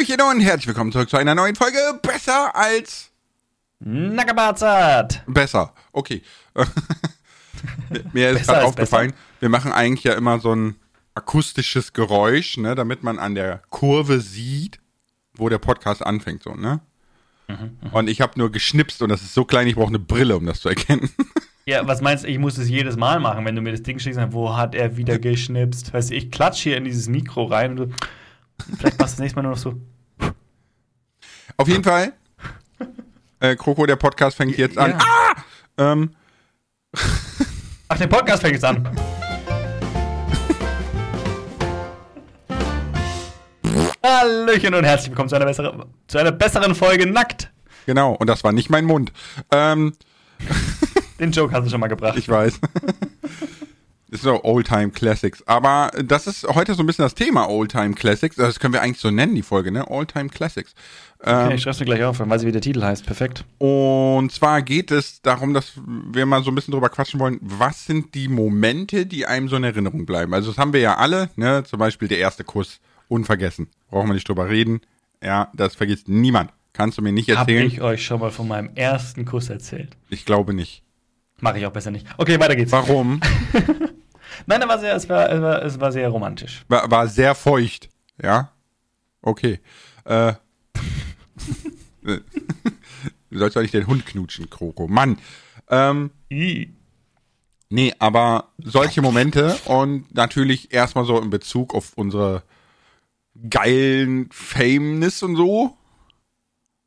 Hallöchen und herzlich willkommen zurück zu einer neuen Folge Besser als Nackebarzart. Besser. Okay. Mir ist gerade aufgefallen, besser. wir machen eigentlich ja immer so ein akustisches Geräusch, ne, damit man an der Kurve sieht, wo der Podcast anfängt, so, ne? Mhm, mhm. und ich habe nur geschnipst und das ist so klein, ich brauche eine Brille, um das zu erkennen. Ja, was meinst du, ich muss es jedes Mal machen, wenn du mir das Ding schickst, wo hat er wieder geschnipst? Weißt du, ich klatsch hier in dieses Mikro rein und du, vielleicht machst du das nächste Mal nur noch so. Auf jeden Fall, äh, Kroko, der Podcast fängt jetzt an. Ja. Ah! Ähm. Ach, der Podcast fängt jetzt an. Hallöchen und herzlich willkommen zu einer, besseren, zu einer besseren Folge Nackt. Genau, und das war nicht mein Mund. Ähm. Den Joke hast du schon mal gebracht. Ich weiß. Ist so Oldtime Classics. Aber das ist heute so ein bisschen das Thema Oldtime Classics. Das können wir eigentlich so nennen, die Folge, ne? Oldtime Classics. Okay, ähm, ich schreib's mir gleich auf, weil sie wie der Titel heißt. Perfekt. Und zwar geht es darum, dass wir mal so ein bisschen drüber quatschen wollen, was sind die Momente, die einem so in Erinnerung bleiben. Also das haben wir ja alle, ne? Zum Beispiel der erste Kuss. Unvergessen. Brauchen wir nicht drüber reden. Ja, das vergisst niemand. Kannst du mir nicht erzählen. Habe ich euch schon mal von meinem ersten Kuss erzählt? Ich glaube nicht. Mache ich auch besser nicht. Okay, weiter geht's. Warum? Nein, war sehr, es, war, es, war, es war sehr romantisch. War, war sehr feucht, ja? Okay. Äh. du sollst doch nicht den Hund knutschen, Kroko. Mann. Ähm. Nee, aber solche Momente und natürlich erstmal so in Bezug auf unsere geilen Fameness und so.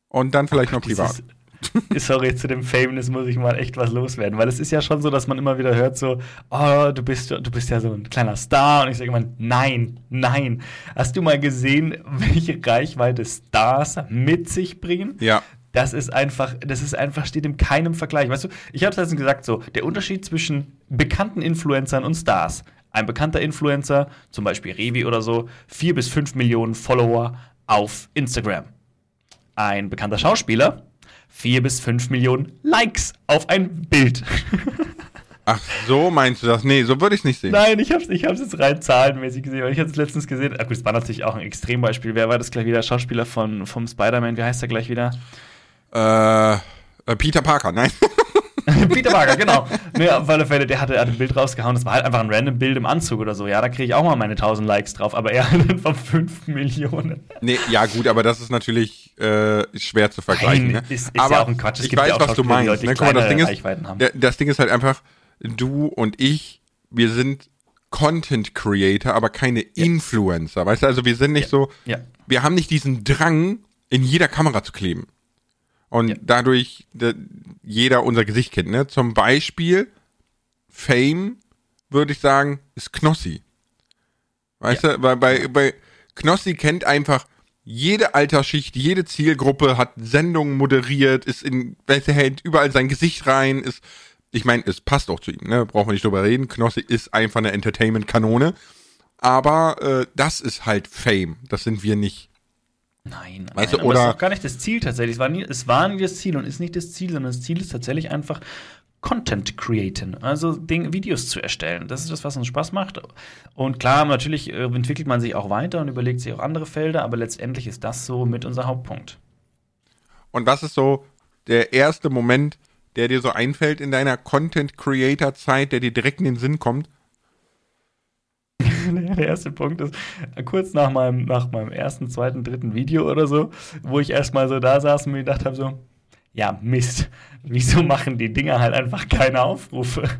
Und dann vielleicht noch privat. Dieses, sorry, zu dem Fameness muss ich mal echt was loswerden, weil es ist ja schon so, dass man immer wieder hört so, oh, du bist, du bist ja so ein kleiner Star und ich sage immer, nein, nein. Hast du mal gesehen, welche Reichweite Stars mit sich bringen? Ja. Das ist einfach, das ist einfach, steht in keinem Vergleich. Weißt du, ich habe es letztens gesagt so, der Unterschied zwischen bekannten Influencern und Stars. Ein bekannter Influencer, zum Beispiel Revi oder so, vier bis fünf Millionen Follower auf Instagram. Ein bekannter Schauspieler, vier bis fünf Millionen Likes auf ein Bild. Ach, so meinst du das? Nee, so würde ich es nicht sehen. Nein, ich habe es ich hab's jetzt rein zahlenmäßig gesehen, weil ich habe es letztens gesehen. Ach gut, es war natürlich auch ein Extrembeispiel. Wer war das gleich wieder? Schauspieler von, vom Spider-Man, wie heißt er gleich wieder? Äh, äh Peter Parker, nein. Peter Parker, genau. Nee, auf alle Fälle, der hatte, hat ein Bild rausgehauen. Das war halt einfach ein random Bild im Anzug oder so. Ja, da kriege ich auch mal meine 1000 Likes drauf, aber er hat einfach 5 Millionen. Nee, ja, gut, aber das ist natürlich äh, schwer zu vergleichen. Nein, ne? ist, ist aber ja auch ein Quatsch. Es ich weiß, ja was du meinst. Leute, ne? Guck mal, das Ding, ist, der, das Ding ist halt einfach, du und ich, wir sind Content Creator, aber keine ja. Influencer. Weißt du, also wir sind nicht so, wir haben nicht diesen Drang, in jeder Kamera zu kleben und ja. dadurch de, jeder unser Gesicht kennt. Ne? Zum Beispiel Fame, würde ich sagen, ist Knossi. Weißt ja. du, weil bei, bei Knossi kennt einfach jede Altersschicht, jede Zielgruppe, hat Sendungen moderiert, ist in, hält überall sein Gesicht rein, ist, ich meine, es passt auch zu ihm, ne? Brauchen wir nicht drüber reden. Knossi ist einfach eine Entertainment-Kanone. Aber äh, das ist halt Fame. Das sind wir nicht. Nein, weißt nein, du, oder das ist auch gar nicht das Ziel tatsächlich. Es war, nie, es war nie das Ziel und ist nicht das Ziel, sondern das Ziel ist tatsächlich einfach Content createn, also Ding, Videos zu erstellen. Das ist das, was uns Spaß macht. Und klar, natürlich äh, entwickelt man sich auch weiter und überlegt sich auch andere Felder, aber letztendlich ist das so mit unser Hauptpunkt. Und was ist so der erste Moment, der dir so einfällt in deiner Content Creator Zeit, der dir direkt in den Sinn kommt, der erste Punkt ist, kurz nach meinem, nach meinem ersten, zweiten, dritten Video oder so, wo ich erstmal so da saß und mir gedacht habe, so, ja, Mist, wieso machen die Dinger halt einfach keine Aufrufe?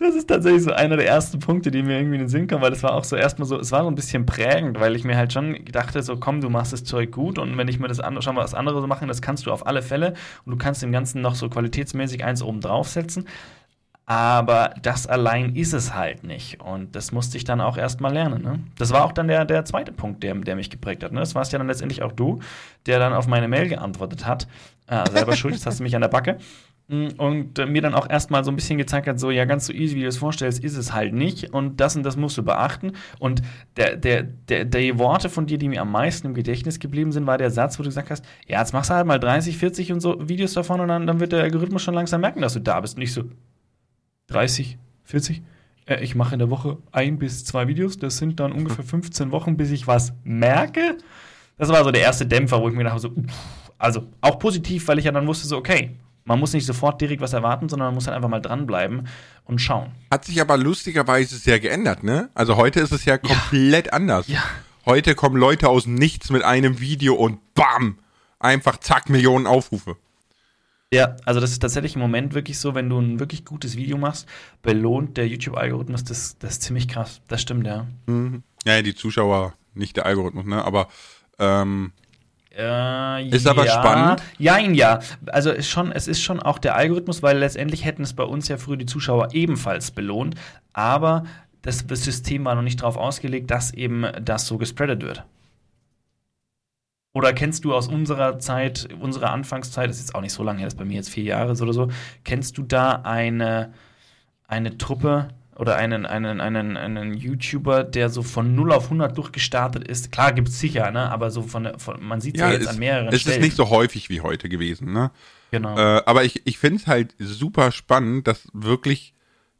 Das ist tatsächlich so einer der ersten Punkte, die mir irgendwie in den Sinn kommen, weil das war auch so erstmal so, es war so ein bisschen prägend, weil ich mir halt schon dachte, so komm, du machst das Zeug gut und wenn ich mir das andere, schon mal was anderes machen, das kannst du auf alle Fälle und du kannst dem Ganzen noch so qualitätsmäßig eins oben draufsetzen. Aber das allein ist es halt nicht. Und das musste ich dann auch erstmal lernen. Ne? Das war auch dann der, der zweite Punkt, der, der mich geprägt hat. Ne? Das warst ja dann letztendlich auch du, der dann auf meine Mail geantwortet hat. Äh, selber schuld, jetzt hast du mich an der Backe. Mm, und äh, mir dann auch erstmal so ein bisschen gezeigt hat, so ja, ganz so easy, wie du es vorstellst, ist es halt nicht. Und das und das musst du beachten. Und der, der, der, die Worte von dir, die mir am meisten im Gedächtnis geblieben sind, war der Satz, wo du gesagt hast, ja, jetzt machst du halt mal 30, 40 und so Videos davon und dann, dann wird der Algorithmus schon langsam merken, dass du da bist. Nicht so, 30, 40. Äh, ich mache in der Woche ein bis zwei Videos. Das sind dann ungefähr 15 Wochen, bis ich was merke. das war so der erste Dämpfer, wo ich mir dachte, so, also auch positiv, weil ich ja dann wusste, so, okay, man muss nicht sofort direkt was erwarten, sondern man muss halt einfach mal dranbleiben und schauen. Hat sich aber lustigerweise sehr geändert, ne? Also heute ist es ja komplett ja. anders. Ja. Heute kommen Leute aus nichts mit einem Video und bam! Einfach zack, Millionen Aufrufe. Ja, also das ist tatsächlich im Moment wirklich so, wenn du ein wirklich gutes Video machst, belohnt der YouTube-Algorithmus das, das ist ziemlich krass. Das stimmt, ja. Mhm. Ja, die Zuschauer, nicht der Algorithmus, ne? Aber ähm, äh, ist aber ja, spannend. Ja, ja. Also ist schon, es ist schon auch der Algorithmus, weil letztendlich hätten es bei uns ja früher die Zuschauer ebenfalls belohnt. Aber das, das System war noch nicht darauf ausgelegt, dass eben das so gespreadet wird. Oder kennst du aus unserer Zeit, unserer Anfangszeit, das ist jetzt auch nicht so lange her, das ist bei mir jetzt vier Jahre oder so, kennst du da eine, eine Truppe, oder einen, einen, einen, einen YouTuber, der so von 0 auf 100 durchgestartet ist. Klar gibt es sicher, ne? aber so von, von man sieht es ja, ja, jetzt es, an mehreren es Stellen. Es ist nicht so häufig wie heute gewesen. Ne? Genau. Äh, aber ich, ich finde es halt super spannend, dass wirklich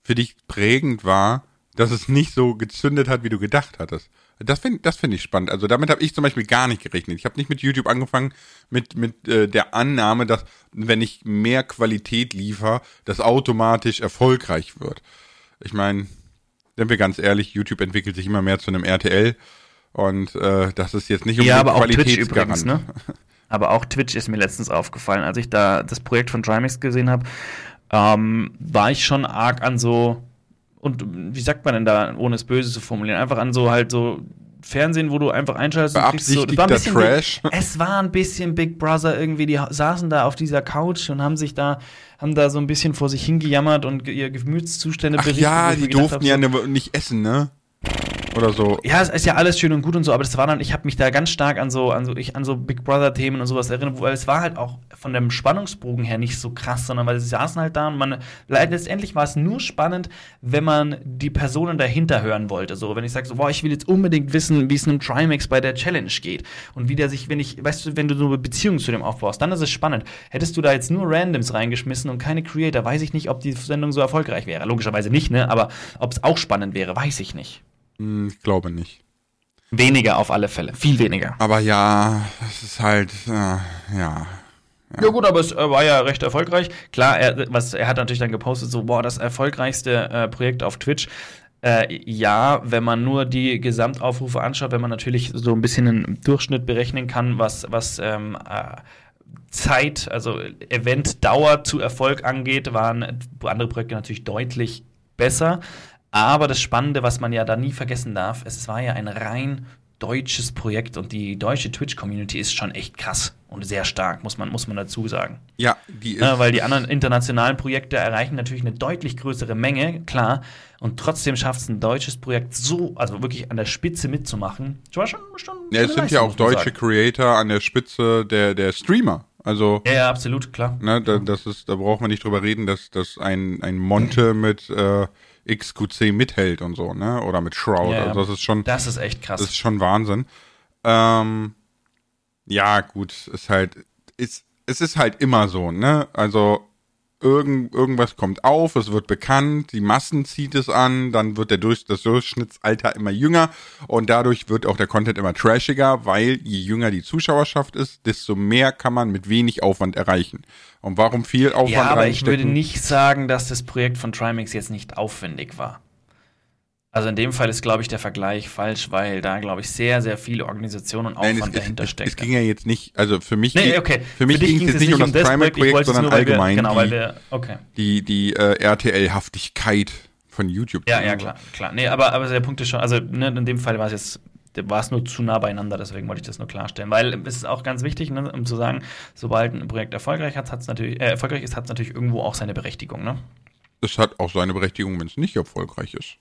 für dich prägend war, dass es nicht so gezündet hat, wie du gedacht hattest. Das finde das find ich spannend. Also damit habe ich zum Beispiel gar nicht gerechnet. Ich habe nicht mit YouTube angefangen mit, mit äh, der Annahme, dass wenn ich mehr Qualität liefere, das automatisch erfolgreich wird ich meine, sind wir ganz ehrlich, YouTube entwickelt sich immer mehr zu einem RTL und äh, das ist jetzt nicht um ja, aber auch Twitch übrigens, ne? Aber auch Twitch ist mir letztens aufgefallen, als ich da das Projekt von Trimax gesehen habe, ähm, war ich schon arg an so und wie sagt man denn da, ohne es böse zu formulieren, einfach an so halt so Fernsehen, wo du einfach einschaltest und kriegst so, war ein bisschen Trash. Big, es war ein bisschen Big Brother irgendwie, die saßen da auf dieser Couch und haben sich da haben da so ein bisschen vor sich hingejammert und ihre Gemütszustände Ach berichtet. Ja, die durften ja so, nicht essen, ne? Oder so. Ja, es ist ja alles schön und gut und so, aber das war dann, ich habe mich da ganz stark an so, an so, ich, an so Big Brother-Themen und sowas erinnert, weil es war halt auch von dem Spannungsbogen her nicht so krass, sondern weil sie saßen halt da und man, letztendlich war es nur spannend, wenn man die Personen dahinter hören wollte. So, wenn ich sage so, boah, ich will jetzt unbedingt wissen, wie es einem Trimax bei der Challenge geht und wie der sich, wenn ich, weißt du, wenn du so eine Beziehung zu dem aufbaust, dann ist es spannend. Hättest du da jetzt nur Randoms reingeschmissen und keine Creator, weiß ich nicht, ob die Sendung so erfolgreich wäre. Logischerweise nicht, ne, aber ob es auch spannend wäre, weiß ich nicht. Hm, ich glaube nicht. Weniger auf alle Fälle, viel weniger. Aber ja, es ist halt, äh, ja. Ja. ja. gut, aber es äh, war ja recht erfolgreich. Klar, er, was, er hat natürlich dann gepostet, so, boah, das erfolgreichste äh, Projekt auf Twitch. Äh, ja, wenn man nur die Gesamtaufrufe anschaut, wenn man natürlich so ein bisschen einen Durchschnitt berechnen kann, was, was ähm, äh, Zeit, also Eventdauer zu Erfolg angeht, waren andere Projekte natürlich deutlich besser. Aber das Spannende, was man ja da nie vergessen darf, es war ja ein rein deutsches Projekt und die deutsche Twitch-Community ist schon echt krass und sehr stark, muss man, muss man dazu sagen. Ja, die ist. Ja, weil die anderen internationalen Projekte erreichen natürlich eine deutlich größere Menge, klar. Und trotzdem schafft es ein deutsches Projekt so, also wirklich an der Spitze mitzumachen. War schon, schon ja, es sind ja auch deutsche Creator an der Spitze der, der Streamer. Also, ja, ja, absolut, klar. Ne, da, das ist, da braucht man nicht drüber reden, dass, dass ein, ein Monte mit äh, XQC mithält und so, ne? Oder mit Shroud. Ja, also das ist schon. Das ist echt krass. Das ist schon Wahnsinn. Ähm, ja, gut, ist halt, ist, es ist halt immer so, ne? Also irgend, irgendwas kommt auf, es wird bekannt, die Massen zieht es an, dann wird der Durch, das Durchschnittsalter immer jünger und dadurch wird auch der Content immer trashiger, weil je jünger die Zuschauerschaft ist, desto mehr kann man mit wenig Aufwand erreichen. Und warum viel Aufwand Ja, aber ich würde nicht sagen, dass das Projekt von Trimax jetzt nicht aufwendig war. Also in dem Fall ist, glaube ich, der Vergleich falsch, weil da, glaube ich, sehr, sehr viele Organisationen und Aufwand Nein, es, dahinter es, steckt. Es ging ja jetzt nicht, also für mich, nee, okay. für mich ging es jetzt nicht um das, Primary-Projekt, sondern nur, allgemein wir, genau, die, wir, okay. die, die äh, RTL-Haftigkeit von YouTube. Ja, ja, klar, klar. Nee, aber, aber der Punkt ist schon, also ne, in dem Fall war es jetzt war es nur zu nah beieinander, deswegen wollte ich das nur klarstellen. Weil es ist auch ganz wichtig, ne, um zu sagen, sobald ein Projekt erfolgreich, hat, hat's natürlich, äh, erfolgreich ist, hat es natürlich irgendwo auch seine Berechtigung. Ne? Es hat auch seine Berechtigung, wenn es nicht erfolgreich ist.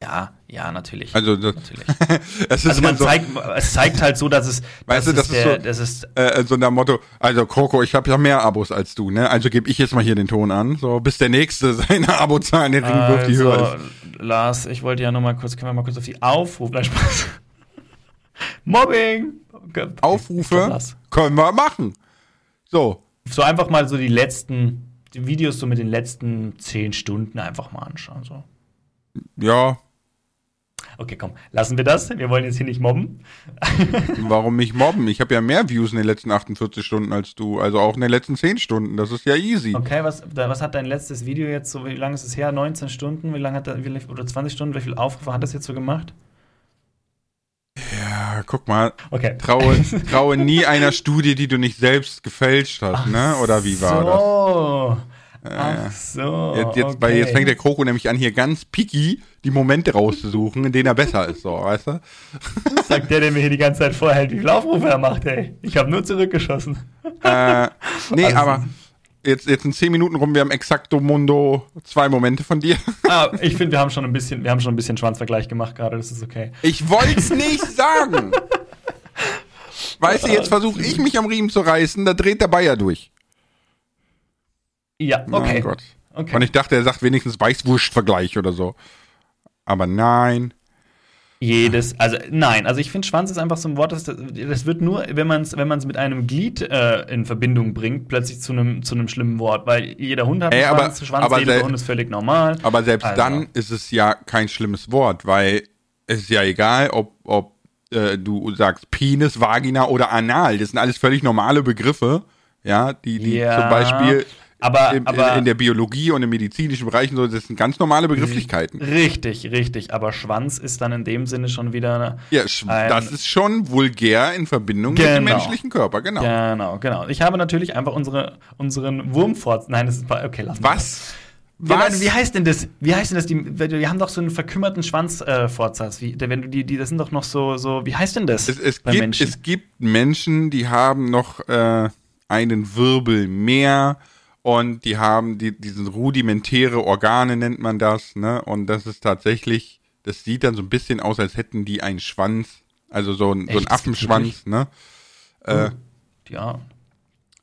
Ja, ja, natürlich. Also, das, natürlich. also man so, zeigt, es zeigt halt so, dass es, weißt du, das ist, der, so, das ist äh, so nach Motto, also Coco, ich habe ja mehr Abos als du, ne? Also gebe ich jetzt mal hier den Ton an, so bis der nächste seine Abozahlen den Ring also, wirft, die höher ist. Lars, ich wollte ja noch mal kurz, können wir mal kurz auf die Aufrufe, Spaß. Mobbing. Aufrufe können wir machen. So. So einfach mal so die letzten die Videos so mit den letzten zehn Stunden einfach mal anschauen, so. Ja, Okay, komm, lassen wir das. Wir wollen jetzt hier nicht mobben. Warum nicht mobben? Ich habe ja mehr Views in den letzten 48 Stunden als du. Also auch in den letzten 10 Stunden. Das ist ja easy. Okay, was, was hat dein letztes Video jetzt so, wie lange ist es her? 19 Stunden? Wie lange hat er, wie, oder 20 Stunden? Wie viel Aufrufe hat das jetzt so gemacht? Ja, guck mal. Okay. Traue, traue nie einer Studie, die du nicht selbst gefälscht hast, Ach ne? Oder wie war so. das? Ach so. Jetzt, jetzt, okay. bei, jetzt fängt der Kroko nämlich an, hier ganz picky die Momente rauszusuchen, in denen er besser ist, so, weißt du? Sagt der, der mir hier die ganze Zeit vorhält, wie viel Aufrufe er macht, ey. Ich habe nur zurückgeschossen. Äh, nee, also, aber jetzt, jetzt in zehn Minuten rum, wir haben exakto Mundo zwei Momente von dir. Ah, ich finde, wir haben schon ein bisschen, wir haben schon ein bisschen Schwanzvergleich gemacht gerade, das ist okay. Ich wollte es nicht sagen. weißt du, jetzt versuche ich mich am Riemen zu reißen, da dreht der Bayer durch. Ja, okay. Gott. Okay. Und ich dachte, er sagt wenigstens Weißwurst-Vergleich oder so. Aber nein. Jedes, also nein, also ich finde Schwanz ist einfach so ein Wort, das, das wird nur, wenn man es wenn mit einem Glied äh, in Verbindung bringt, plötzlich zu einem zu schlimmen Wort, weil jeder Hund hat einen Ey, Schwanz, aber, Schwanz aber jeder Hund ist völlig normal. Aber selbst also. dann ist es ja kein schlimmes Wort, weil es ist ja egal, ob, ob äh, du sagst Penis, Vagina oder Anal, das sind alles völlig normale Begriffe, ja, die, die ja. zum Beispiel aber, in, aber in, der Biologie und im medizinischen Bereich, so, das sind ganz normale Begrifflichkeiten. Richtig, richtig. Aber Schwanz ist dann in dem Sinne schon wieder. Ja, das ist schon vulgär in Verbindung genau, mit dem genau. menschlichen Körper, genau. Genau, genau. Ich habe natürlich einfach unsere, unseren Wurmforts. Nein, das ist. Okay, lass mal. Was? Was? Ja, wie heißt denn das? Wie heißt denn das? Die, wir haben doch so einen verkümmerten Schwanzfortsatz. Äh, wenn du die, die, das sind doch noch so, so. Wie heißt denn das? Es, es, gibt, Menschen? es gibt Menschen, die haben noch äh, einen Wirbel mehr und die haben die, diesen rudimentäre Organe nennt man das, ne? Und das ist tatsächlich, das sieht dann so ein bisschen aus, als hätten die einen Schwanz, also so, ein, so ein Affenschwanz, ne? Äh, ja.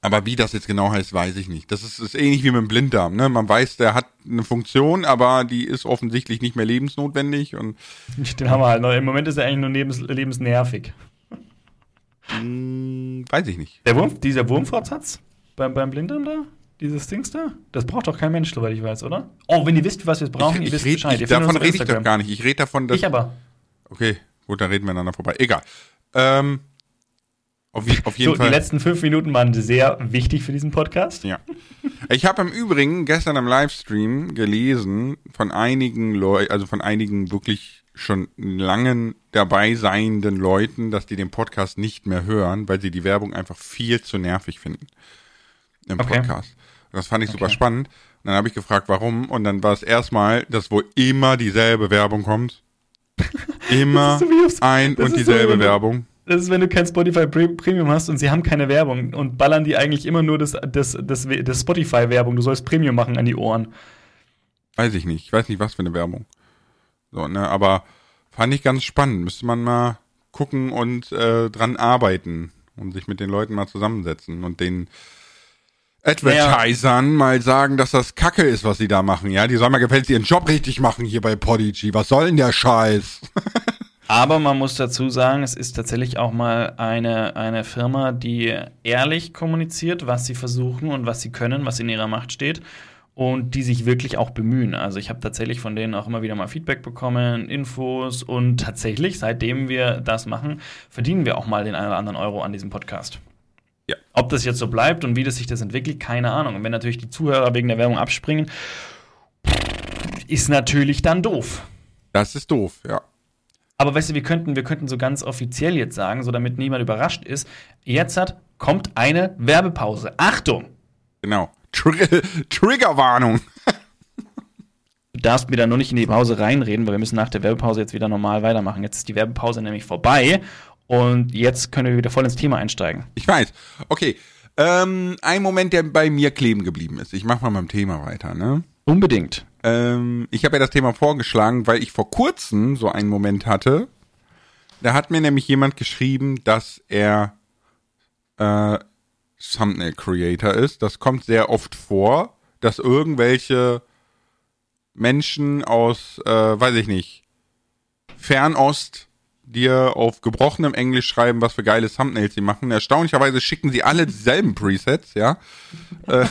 Aber wie das jetzt genau heißt, weiß ich nicht. Das ist, ist ähnlich wie mit dem Blinddarm, ne? Man weiß, der hat eine Funktion, aber die ist offensichtlich nicht mehr lebensnotwendig und. Den haben wir halt noch. Im Moment ist er eigentlich nur lebens, lebensnervig. Hm, weiß ich nicht. Der Wurm, dieser Wurmfortsatz beim, beim Blinddarm da? Dieses Dings da? Das braucht doch kein Mensch, soweit ich weiß, oder? Oh, wenn ihr wisst, was wir brauchen, ich, ihr wisst red, Bescheid. Ich, davon rede ich doch gar nicht. Ich rede davon, dass. Ich aber. Okay, gut, dann reden wir einander vorbei. Egal. Ähm, auf, auf jeden so, Fall. Die letzten fünf Minuten waren sehr wichtig für diesen Podcast. Ja. Ich habe im Übrigen gestern am Livestream gelesen von einigen Leuten, also von einigen wirklich schon langen dabei seienden Leuten, dass die den Podcast nicht mehr hören, weil sie die Werbung einfach viel zu nervig finden im okay. Podcast. Das fand ich okay. super spannend. Und dann habe ich gefragt, warum. Und dann war es erstmal, dass wohl immer dieselbe Werbung kommt. Immer so ein und dieselbe so, Werbung. Das ist, wenn du kein Spotify Premium hast und sie haben keine Werbung und ballern die eigentlich immer nur das, das, das, das Spotify-Werbung. Du sollst Premium machen an die Ohren. Weiß ich nicht. Ich weiß nicht, was für eine Werbung. So, ne, aber fand ich ganz spannend. Müsste man mal gucken und äh, dran arbeiten und sich mit den Leuten mal zusammensetzen und den Advertisern naja. mal sagen, dass das Kacke ist, was sie da machen. Ja, die sollen mal gefälligst ihren Job richtig machen hier bei Podigy. Was soll denn der Scheiß? Aber man muss dazu sagen, es ist tatsächlich auch mal eine, eine Firma, die ehrlich kommuniziert, was sie versuchen und was sie können, was in ihrer Macht steht und die sich wirklich auch bemühen. Also ich habe tatsächlich von denen auch immer wieder mal Feedback bekommen, Infos und tatsächlich, seitdem wir das machen, verdienen wir auch mal den einen oder anderen Euro an diesem Podcast. Ja. Ob das jetzt so bleibt und wie das sich das entwickelt, keine Ahnung. Und wenn natürlich die Zuhörer wegen der Werbung abspringen, ist natürlich dann doof. Das ist doof, ja. Aber weißt du, wir könnten, wir könnten so ganz offiziell jetzt sagen, so damit niemand überrascht ist, jetzt hat, kommt eine Werbepause. Achtung! Genau. Tr Triggerwarnung. Du darfst mir da nur nicht in die Pause reinreden, weil wir müssen nach der Werbepause jetzt wieder normal weitermachen. Jetzt ist die Werbepause nämlich vorbei und jetzt können wir wieder voll ins Thema einsteigen. Ich weiß. Okay. Ähm, ein Moment, der bei mir kleben geblieben ist. Ich mache mal dem Thema weiter, ne? Unbedingt. Ähm, ich habe ja das Thema vorgeschlagen, weil ich vor kurzem so einen Moment hatte. Da hat mir nämlich jemand geschrieben, dass er äh, Thumbnail Creator ist. Das kommt sehr oft vor, dass irgendwelche Menschen aus, äh, weiß ich nicht, Fernost dir auf gebrochenem Englisch schreiben, was für geile Thumbnails sie machen. Erstaunlicherweise schicken sie alle dieselben Presets, ja. Äh,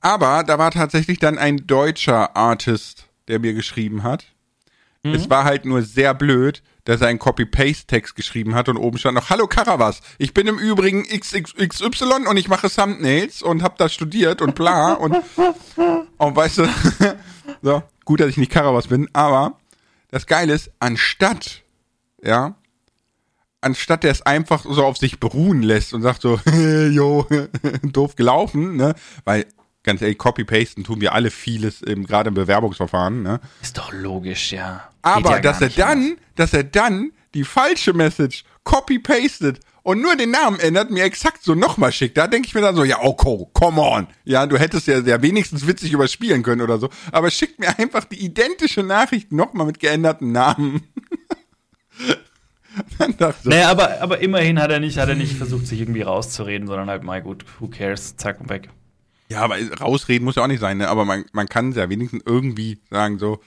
aber da war tatsächlich dann ein deutscher Artist, der mir geschrieben hat, Mhm. Es war halt nur sehr blöd, dass er einen Copy-Paste-Text geschrieben hat und oben stand noch, Hallo Karavas, ich bin im Übrigen XXY und ich mache Thumbnails und hab da studiert und bla und, und weißt du, so, gut, dass ich nicht Karavas bin, aber das Geile ist, anstatt, ja, anstatt der es einfach so auf sich beruhen lässt und sagt so, jo, doof gelaufen, ne, weil ganz ehrlich, Copy-Pasten tun wir alle vieles, gerade im Bewerbungsverfahren. Ne? Ist doch logisch, ja. Aber ja dass er dann, anders. dass er dann die falsche Message copy-pastet und nur den Namen ändert, mir exakt so nochmal schickt, da denke ich mir dann so, ja, okay, come on. Ja, du hättest ja, ja wenigstens witzig überspielen können oder so. Aber schickt mir einfach die identische Nachricht nochmal mit geänderten Namen. so. Naja, aber, aber immerhin hat er nicht, hat er nicht versucht, sich irgendwie rauszureden, sondern halt, mal gut, who cares, zack und weg. Ja, aber rausreden muss ja auch nicht sein, ne? Aber man, man kann es ja wenigstens irgendwie sagen, so,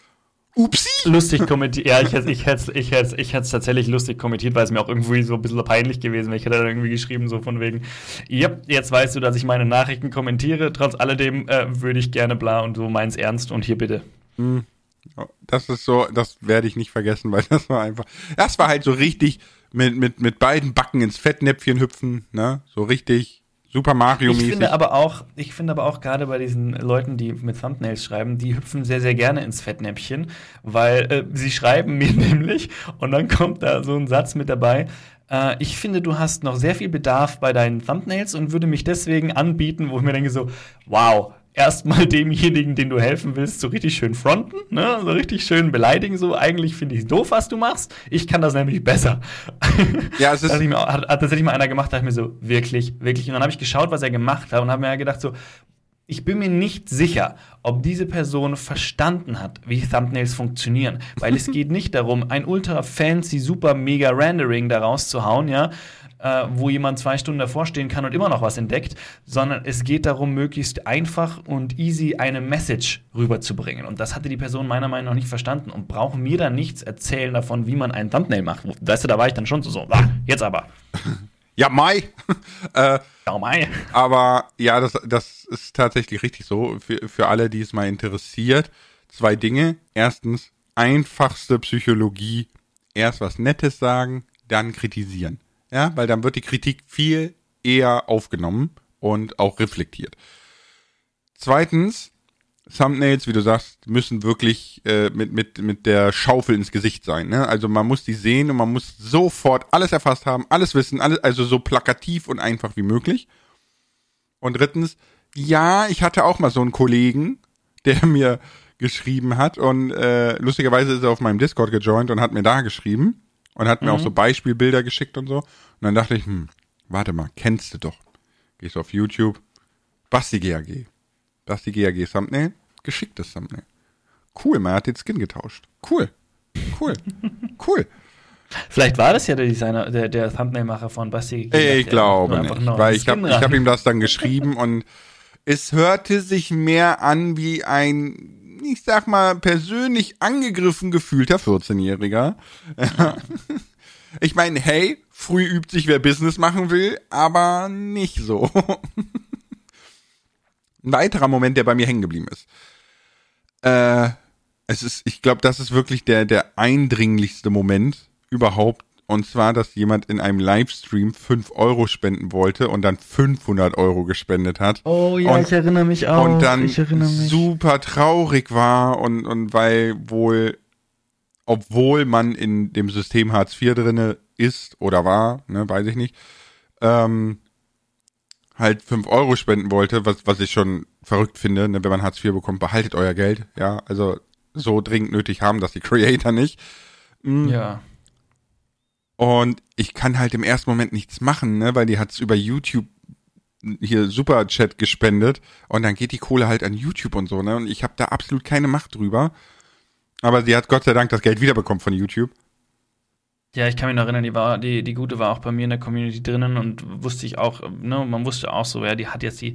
Upsi! Lustig kommentiert. Ja, ich hätte ich hätte ich hätte ich hätte tatsächlich lustig kommentiert, weil es mir auch irgendwie so ein bisschen peinlich gewesen wäre. Ich hätte dann irgendwie geschrieben, so von wegen, ja, jetzt weißt du, dass ich meine Nachrichten kommentiere. Trotz alledem äh, würde ich gerne bla und so meins ernst und hier bitte. Hm. Das ist so, das werde ich nicht vergessen, weil das war einfach. Das war halt so richtig mit, mit, mit beiden Backen ins Fettnäpfchen hüpfen, ne? So richtig Super Mario -mäßig. Ich finde aber auch, ich finde aber auch gerade bei diesen Leuten, die mit Thumbnails schreiben, die hüpfen sehr, sehr gerne ins Fettnäpfchen, weil äh, sie schreiben mir nämlich und dann kommt da so ein Satz mit dabei. Äh, ich finde, du hast noch sehr viel Bedarf bei deinen Thumbnails und würde mich deswegen anbieten, wo ich mir denke so, wow, erstmal demjenigen, den du helfen willst, so richtig schön fronten, ne? so richtig schön beleidigen, so eigentlich finde ich es doof, was du machst. Ich kann das nämlich besser. Ja, es ist. mir, hat, hat tatsächlich mal einer gemacht, da ich mir so, wirklich, wirklich. Und dann habe ich geschaut, was er gemacht hat und habe mir gedacht so, ich bin mir nicht sicher, ob diese Person verstanden hat, wie Thumbnails funktionieren, weil es geht nicht darum, ein ultra fancy, super mega Rendering daraus zu hauen, ja, äh, wo jemand zwei Stunden davor stehen kann und immer noch was entdeckt, sondern es geht darum, möglichst einfach und easy eine Message rüberzubringen. Und das hatte die Person meiner Meinung nach nicht verstanden und braucht mir dann nichts erzählen davon, wie man einen Thumbnail macht. Weißt du, da war ich dann schon so, so ah, jetzt aber. Ja, Mai. äh, ja, Mai. Aber ja, das, das ist tatsächlich richtig so. Für, für alle, die es mal interessiert. Zwei Dinge. Erstens, einfachste Psychologie. Erst was Nettes sagen, dann kritisieren ja, weil dann wird die Kritik viel eher aufgenommen und auch reflektiert. Zweitens, Thumbnails, wie du sagst, müssen wirklich äh, mit, mit, mit der Schaufel ins Gesicht sein. Ne? Also man muss die sehen und man muss sofort alles erfasst haben, alles wissen, alles, also so plakativ und einfach wie möglich. Und drittens, ja, ich hatte auch mal so einen Kollegen, der mir geschrieben hat und äh, lustigerweise ist er auf meinem Discord gejoint und hat mir da geschrieben und hat mir mhm. auch so Beispielbilder geschickt und so. Und dann dachte ich, hm, warte mal, kennst du doch. Gehst auf YouTube, Basti GAG. Basti GAG Thumbnail, geschicktes Thumbnail. Cool, man hat den Skin getauscht. Cool. Cool. cool. Vielleicht war das ja der Designer, der, der Thumbnailmacher von Basti. GAG. Ich glaube nicht, weil ich habe hab ihm das dann geschrieben und es hörte sich mehr an wie ein ich sag mal, persönlich angegriffen gefühlter 14-Jähriger. ich meine, hey, früh übt sich, wer Business machen will, aber nicht so. Ein weiterer Moment, der bei mir hängen geblieben ist. Äh, es ist, ich glaube, das ist wirklich der, der eindringlichste Moment überhaupt und zwar, dass jemand in einem Livestream 5 Euro spenden wollte und dann 500 Euro gespendet hat. Oh ja, und, ich erinnere mich auch. Und dann super traurig war und, und weil wohl, obwohl man in dem System Hartz IV drinne ist oder war, ne, weiß ich nicht, ähm, halt 5 Euro spenden wollte, was, was ich schon verrückt finde, ne, wenn man Hartz IV bekommt, behaltet euer Geld, ja, also so dringend nötig haben das die Creator nicht. Mhm. Ja. Und ich kann halt im ersten Moment nichts machen, ne, weil die hat's über YouTube hier Superchat gespendet und dann geht die Kohle halt an YouTube und so, ne? Und ich habe da absolut keine Macht drüber. Aber sie hat Gott sei Dank das Geld wiederbekommen von YouTube. Ja, ich kann mich noch erinnern, die, war, die, die Gute war auch bei mir in der Community drinnen und wusste ich auch, ne, man wusste auch so, ja, die hat jetzt die,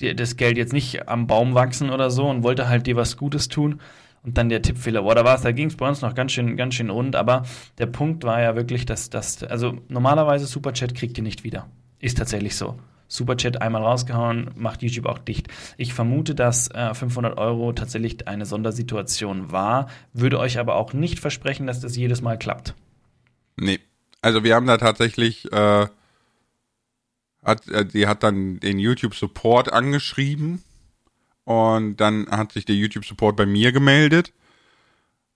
die, das Geld jetzt nicht am Baum wachsen oder so und wollte halt dir was Gutes tun. Und dann der Tippfehler, boah, da war es, da ging es bei uns noch ganz schön, ganz schön rund, aber der Punkt war ja wirklich, dass das, also normalerweise Superchat kriegt ihr nicht wieder. Ist tatsächlich so. Superchat einmal rausgehauen, macht YouTube auch dicht. Ich vermute, dass äh, 500 Euro tatsächlich eine Sondersituation war, würde euch aber auch nicht versprechen, dass das jedes Mal klappt. Nee, also wir haben da tatsächlich, äh, hat, äh, die hat dann den YouTube Support angeschrieben und dann hat sich der YouTube Support bei mir gemeldet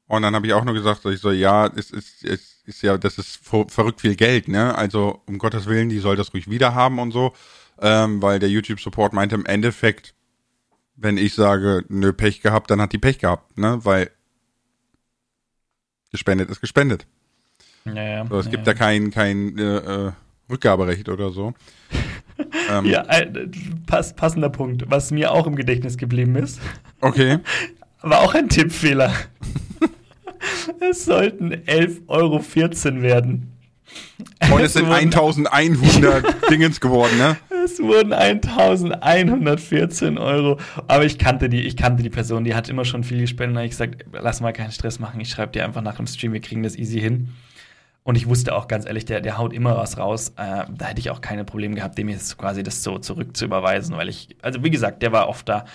und dann habe ich auch nur gesagt, ich so, ja, es ist, es ist ja, das ist verrückt viel Geld, ne? Also um Gottes Willen, die soll das ruhig wieder haben und so, ähm, weil der YouTube Support meinte im Endeffekt, wenn ich sage, nö, Pech gehabt, dann hat die Pech gehabt, ne? Weil gespendet ist gespendet. Naja, so, es naja. gibt da kein, kein äh, äh, Rückgaberecht oder so. ähm, ja, äh, pass, passender Punkt, was mir auch im Gedächtnis geblieben ist. Okay. War auch ein Tippfehler. es sollten 11,14 Euro werden. Und es, es sind 1100 Dingens geworden, ne? Es wurden 1114 Euro. Aber ich kannte die, ich kannte die Person, die hat immer schon viel gespendet. Habe ich gesagt, lass mal keinen Stress machen. Ich schreibe dir einfach nach dem Stream, wir kriegen das easy hin. Und ich wusste auch ganz ehrlich, der, der haut immer was raus. Äh, da hätte ich auch keine Probleme gehabt, dem jetzt quasi das so zurück zu überweisen, weil ich, also wie gesagt, der war oft da.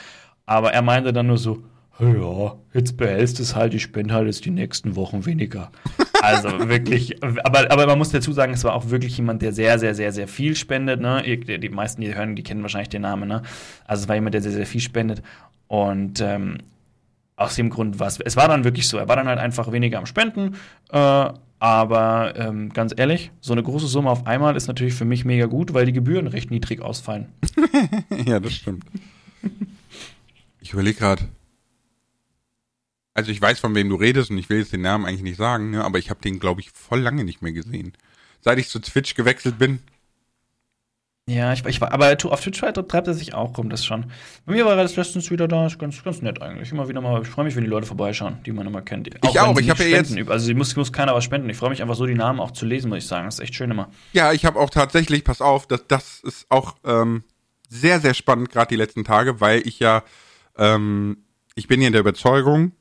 Aber er meinte dann nur so, ja, jetzt behältst du es halt, ich spende halt jetzt die nächsten Wochen weniger. Also wirklich, aber, aber man muss dazu sagen, es war auch wirklich jemand, der sehr, sehr, sehr, sehr viel spendet. Ne? Die meisten, die hören, die kennen wahrscheinlich den Namen. Ne? Also es war jemand, der sehr, sehr viel spendet. Und ähm, aus dem Grund war es, es war dann wirklich so, er war dann halt einfach weniger am Spenden. Äh, aber ähm, ganz ehrlich, so eine große Summe auf einmal ist natürlich für mich mega gut, weil die Gebühren recht niedrig ausfallen. ja, das stimmt. Ich überlege gerade, also ich weiß, von wem du redest und ich will jetzt den Namen eigentlich nicht sagen, ne, aber ich habe den, glaube ich, voll lange nicht mehr gesehen. Seit ich zu Twitch gewechselt bin. Ja, ich, ich war, aber auf Twitch treibt er sich auch rum, das schon. Bei mir war er das letztens wieder da, ist ganz, ganz nett eigentlich. Immer wieder mal, ich freue mich, wenn die Leute vorbeischauen, die man immer kennt. Auch ich auch, ich habe ja jetzt. Also sie muss, muss keiner was spenden. Ich freue mich einfach so, die Namen auch zu lesen, muss ich sagen. Das ist echt schön immer. Ja, ich habe auch tatsächlich, pass auf, das, das ist auch ähm, sehr, sehr spannend, gerade die letzten Tage, weil ich ja, ähm, ich bin ja in der Überzeugung,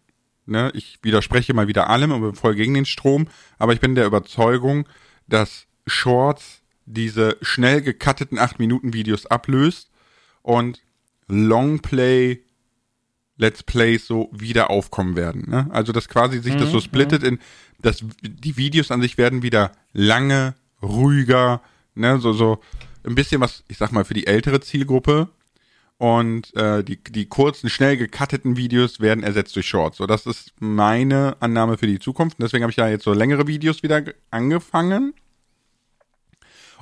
Ne? Ich widerspreche mal wieder allem und bin voll gegen den Strom, aber ich bin der Überzeugung, dass Shorts diese schnell gecutteten 8-Minuten-Videos ablöst und Longplay Let's Plays so wieder aufkommen werden. Ne? Also dass quasi sich mhm, das so mhm, splittet mhm. in, dass die Videos an sich werden wieder lange, ruhiger, ne, so, so ein bisschen was, ich sag mal, für die ältere Zielgruppe und äh, die, die kurzen, schnell gecutteten Videos werden ersetzt durch Shorts. So, das ist meine Annahme für die Zukunft. Und deswegen habe ich ja jetzt so längere Videos wieder angefangen.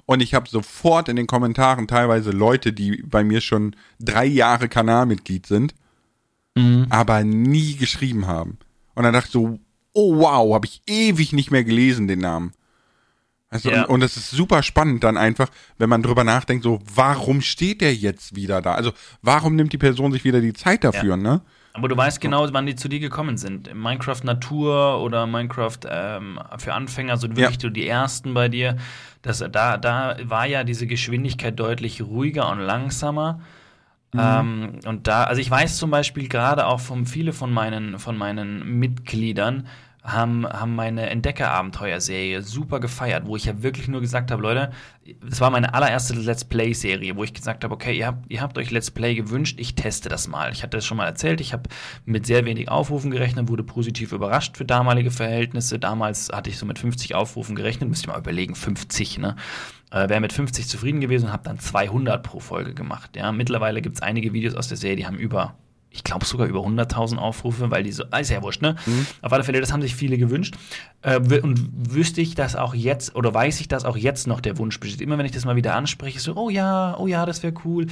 Und ich habe sofort in den Kommentaren teilweise Leute, die bei mir schon drei Jahre Kanalmitglied sind, mhm. aber nie geschrieben haben. Und dann dachte ich so, oh wow, habe ich ewig nicht mehr gelesen, den Namen. Also, ja. und, und es ist super spannend dann einfach, wenn man drüber nachdenkt, so, warum steht der jetzt wieder da? Also, warum nimmt die Person sich wieder die Zeit dafür, ja. ne? Aber du weißt genau, wann die zu dir gekommen sind. Minecraft Natur oder Minecraft ähm, für Anfänger, so wirklich ja. die ersten bei dir. Das, da, da war ja diese Geschwindigkeit deutlich ruhiger und langsamer. Mhm. Ähm, und da, also ich weiß zum Beispiel gerade auch von viele von meinen, von meinen Mitgliedern, haben, haben meine Entdecker-Abenteuer-Serie super gefeiert, wo ich ja wirklich nur gesagt habe, Leute, es war meine allererste Let's Play-Serie, wo ich gesagt habe, okay, ihr habt, ihr habt euch Let's Play gewünscht, ich teste das mal. Ich hatte das schon mal erzählt, ich habe mit sehr wenig Aufrufen gerechnet, wurde positiv überrascht für damalige Verhältnisse. Damals hatte ich so mit 50 Aufrufen gerechnet, müsst ihr mal überlegen, 50, ne? Äh, Wäre mit 50 zufrieden gewesen und habe dann 200 pro Folge gemacht. Ja, mittlerweile gibt es einige Videos aus der Serie, die haben über ich glaube sogar über 100.000 Aufrufe, weil die so, ist ja wurscht, ne? Mhm. Auf alle Fälle, das haben sich viele gewünscht. Äh, und wüsste ich das auch jetzt, oder weiß ich, dass auch jetzt noch der Wunsch besteht. Immer wenn ich das mal wieder anspreche, so, oh ja, oh ja, das wäre cool.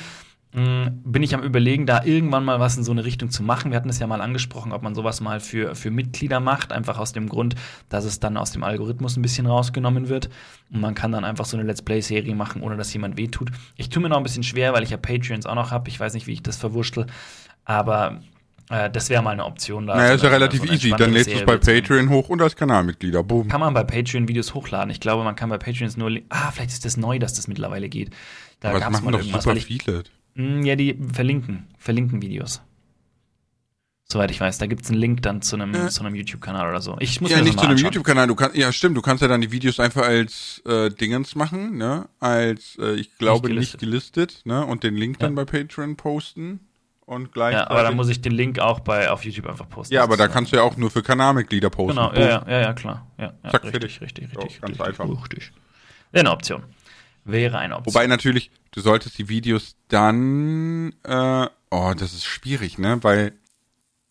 Mhm, bin ich am überlegen, da irgendwann mal was in so eine Richtung zu machen. Wir hatten es ja mal angesprochen, ob man sowas mal für, für Mitglieder macht, einfach aus dem Grund, dass es dann aus dem Algorithmus ein bisschen rausgenommen wird. Und man kann dann einfach so eine Let's Play-Serie machen, ohne dass jemand wehtut. Ich tue mir noch ein bisschen schwer, weil ich ja Patreons auch noch habe. Ich weiß nicht, wie ich das verwurschtel. Aber äh, das wäre mal eine Option. Da naja, ist ja relativ so easy. Dann lädst du es bei Patreon hoch und als Kanalmitglieder. Boom. Kann man bei Patreon Videos hochladen. Ich glaube, man kann bei Patreons nur. Ah, vielleicht ist das neu, dass das mittlerweile geht. Da Aber das machen doch super ich, viele. Mh, hm, ja, die verlinken. Verlinken Videos. Soweit ich weiß, da gibt es einen Link dann zu einem, äh, einem YouTube-Kanal oder so. Ich muss ja, nicht zu einem YouTube-Kanal. Du kannst, ja, stimmt. Du kannst ja dann die Videos einfach als äh, Dingens machen, ne? Als, äh, ich glaube, nicht gelistet, nicht gelistet ne? Und den Link ja. dann bei Patreon posten und gleich. Ja, aber dann muss ich den Link auch bei auf YouTube einfach posten. Ja, aber da kannst du ja auch nur für Kanalmitglieder posten. Genau, ja, ja, ja, klar. Ja, ja Zack, richtig, richtig, richtig, so, Ganz einfach. Richtig. Wäre eine Option. Wäre eine Option. Wobei natürlich, du solltest die Videos dann, äh, oh, das ist schwierig, ne? Weil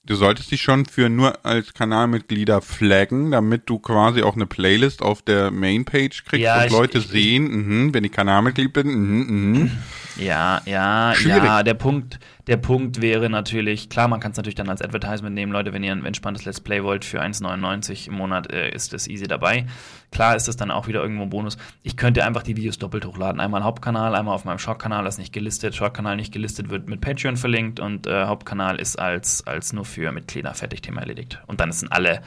du solltest dich schon für nur als Kanalmitglieder flaggen, damit du quasi auch eine Playlist auf der Mainpage kriegst ja, und ich, Leute ich, sehen, mh, wenn ich Kanalmitglied bin. Mh, mh. Ja, ja, Schwierig. ja. Der Punkt, der Punkt wäre natürlich, klar, man kann es natürlich dann als Advertisement nehmen, Leute, wenn ihr ein entspanntes Let's Play wollt für 1,99 im Monat, äh, ist das easy dabei. Klar ist es dann auch wieder irgendwo ein Bonus. Ich könnte einfach die Videos doppelt hochladen. Einmal Hauptkanal, einmal auf meinem Short-Kanal, das nicht gelistet. Short-Kanal nicht gelistet wird mit Patreon verlinkt und äh, Hauptkanal ist als, als nur für Mitglieder fertig Thema erledigt. Und dann sind alle,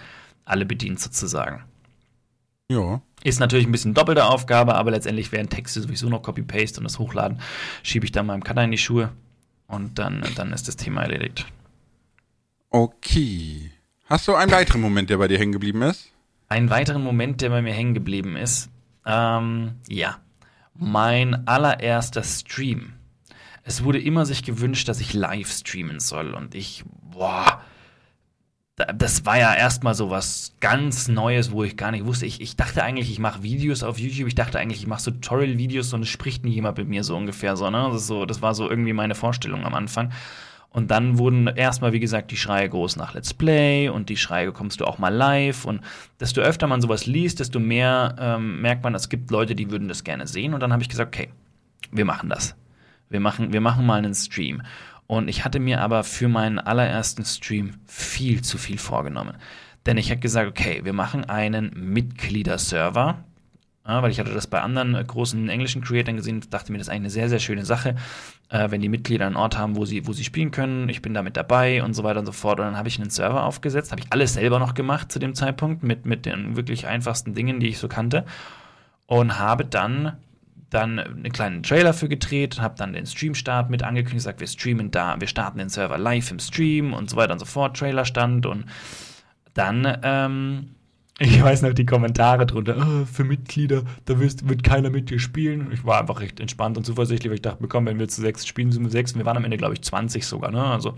alle bedient sozusagen. Ja. Ist natürlich ein bisschen doppelte Aufgabe, aber letztendlich wären Texte sowieso noch Copy-Paste und das Hochladen schiebe ich dann meinem Cutter in die Schuhe und dann, dann ist das Thema erledigt. Okay. Hast du einen weiteren Moment, der bei dir hängen geblieben ist? Einen weiteren Moment, der bei mir hängen geblieben ist? Ähm, ja. Mein allererster Stream. Es wurde immer sich gewünscht, dass ich live streamen soll und ich, boah, das war ja erstmal so was ganz Neues, wo ich gar nicht wusste. Ich, ich dachte eigentlich, ich mache Videos auf YouTube. Ich dachte eigentlich, ich mache Tutorial-Videos und es spricht nie jemand mit mir so ungefähr so, ne? Das, so, das war so irgendwie meine Vorstellung am Anfang. Und dann wurden erstmal, wie gesagt, die Schreie groß nach Let's Play und die Schreie kommst du auch mal live. Und desto öfter man sowas liest, desto mehr ähm, merkt man, es gibt Leute, die würden das gerne sehen. Und dann habe ich gesagt, okay, wir machen das. Wir machen, wir machen mal einen Stream. Und ich hatte mir aber für meinen allerersten Stream viel zu viel vorgenommen. Denn ich habe gesagt, okay, wir machen einen Mitgliederserver. Ja, weil ich hatte das bei anderen äh, großen englischen Creatoren gesehen, dachte mir, das ist eigentlich eine sehr, sehr schöne Sache, äh, wenn die Mitglieder einen Ort haben, wo sie, wo sie spielen können. Ich bin damit dabei und so weiter und so fort. Und dann habe ich einen Server aufgesetzt, habe ich alles selber noch gemacht zu dem Zeitpunkt, mit, mit den wirklich einfachsten Dingen, die ich so kannte. Und habe dann dann einen kleinen Trailer für gedreht, habe dann den Stream-Start mit angekündigt, gesagt, wir streamen da, wir starten den Server live im Stream und so weiter und so fort, Trailer stand und dann, ähm, ich weiß noch die Kommentare drunter, oh, für Mitglieder, da wird keiner mit dir spielen. Ich war einfach recht entspannt und zuversichtlich, weil ich dachte, komm, wenn wir zu sechs spielen, sind wir sechs. Und wir waren am Ende, glaube ich, 20 sogar, ne? Also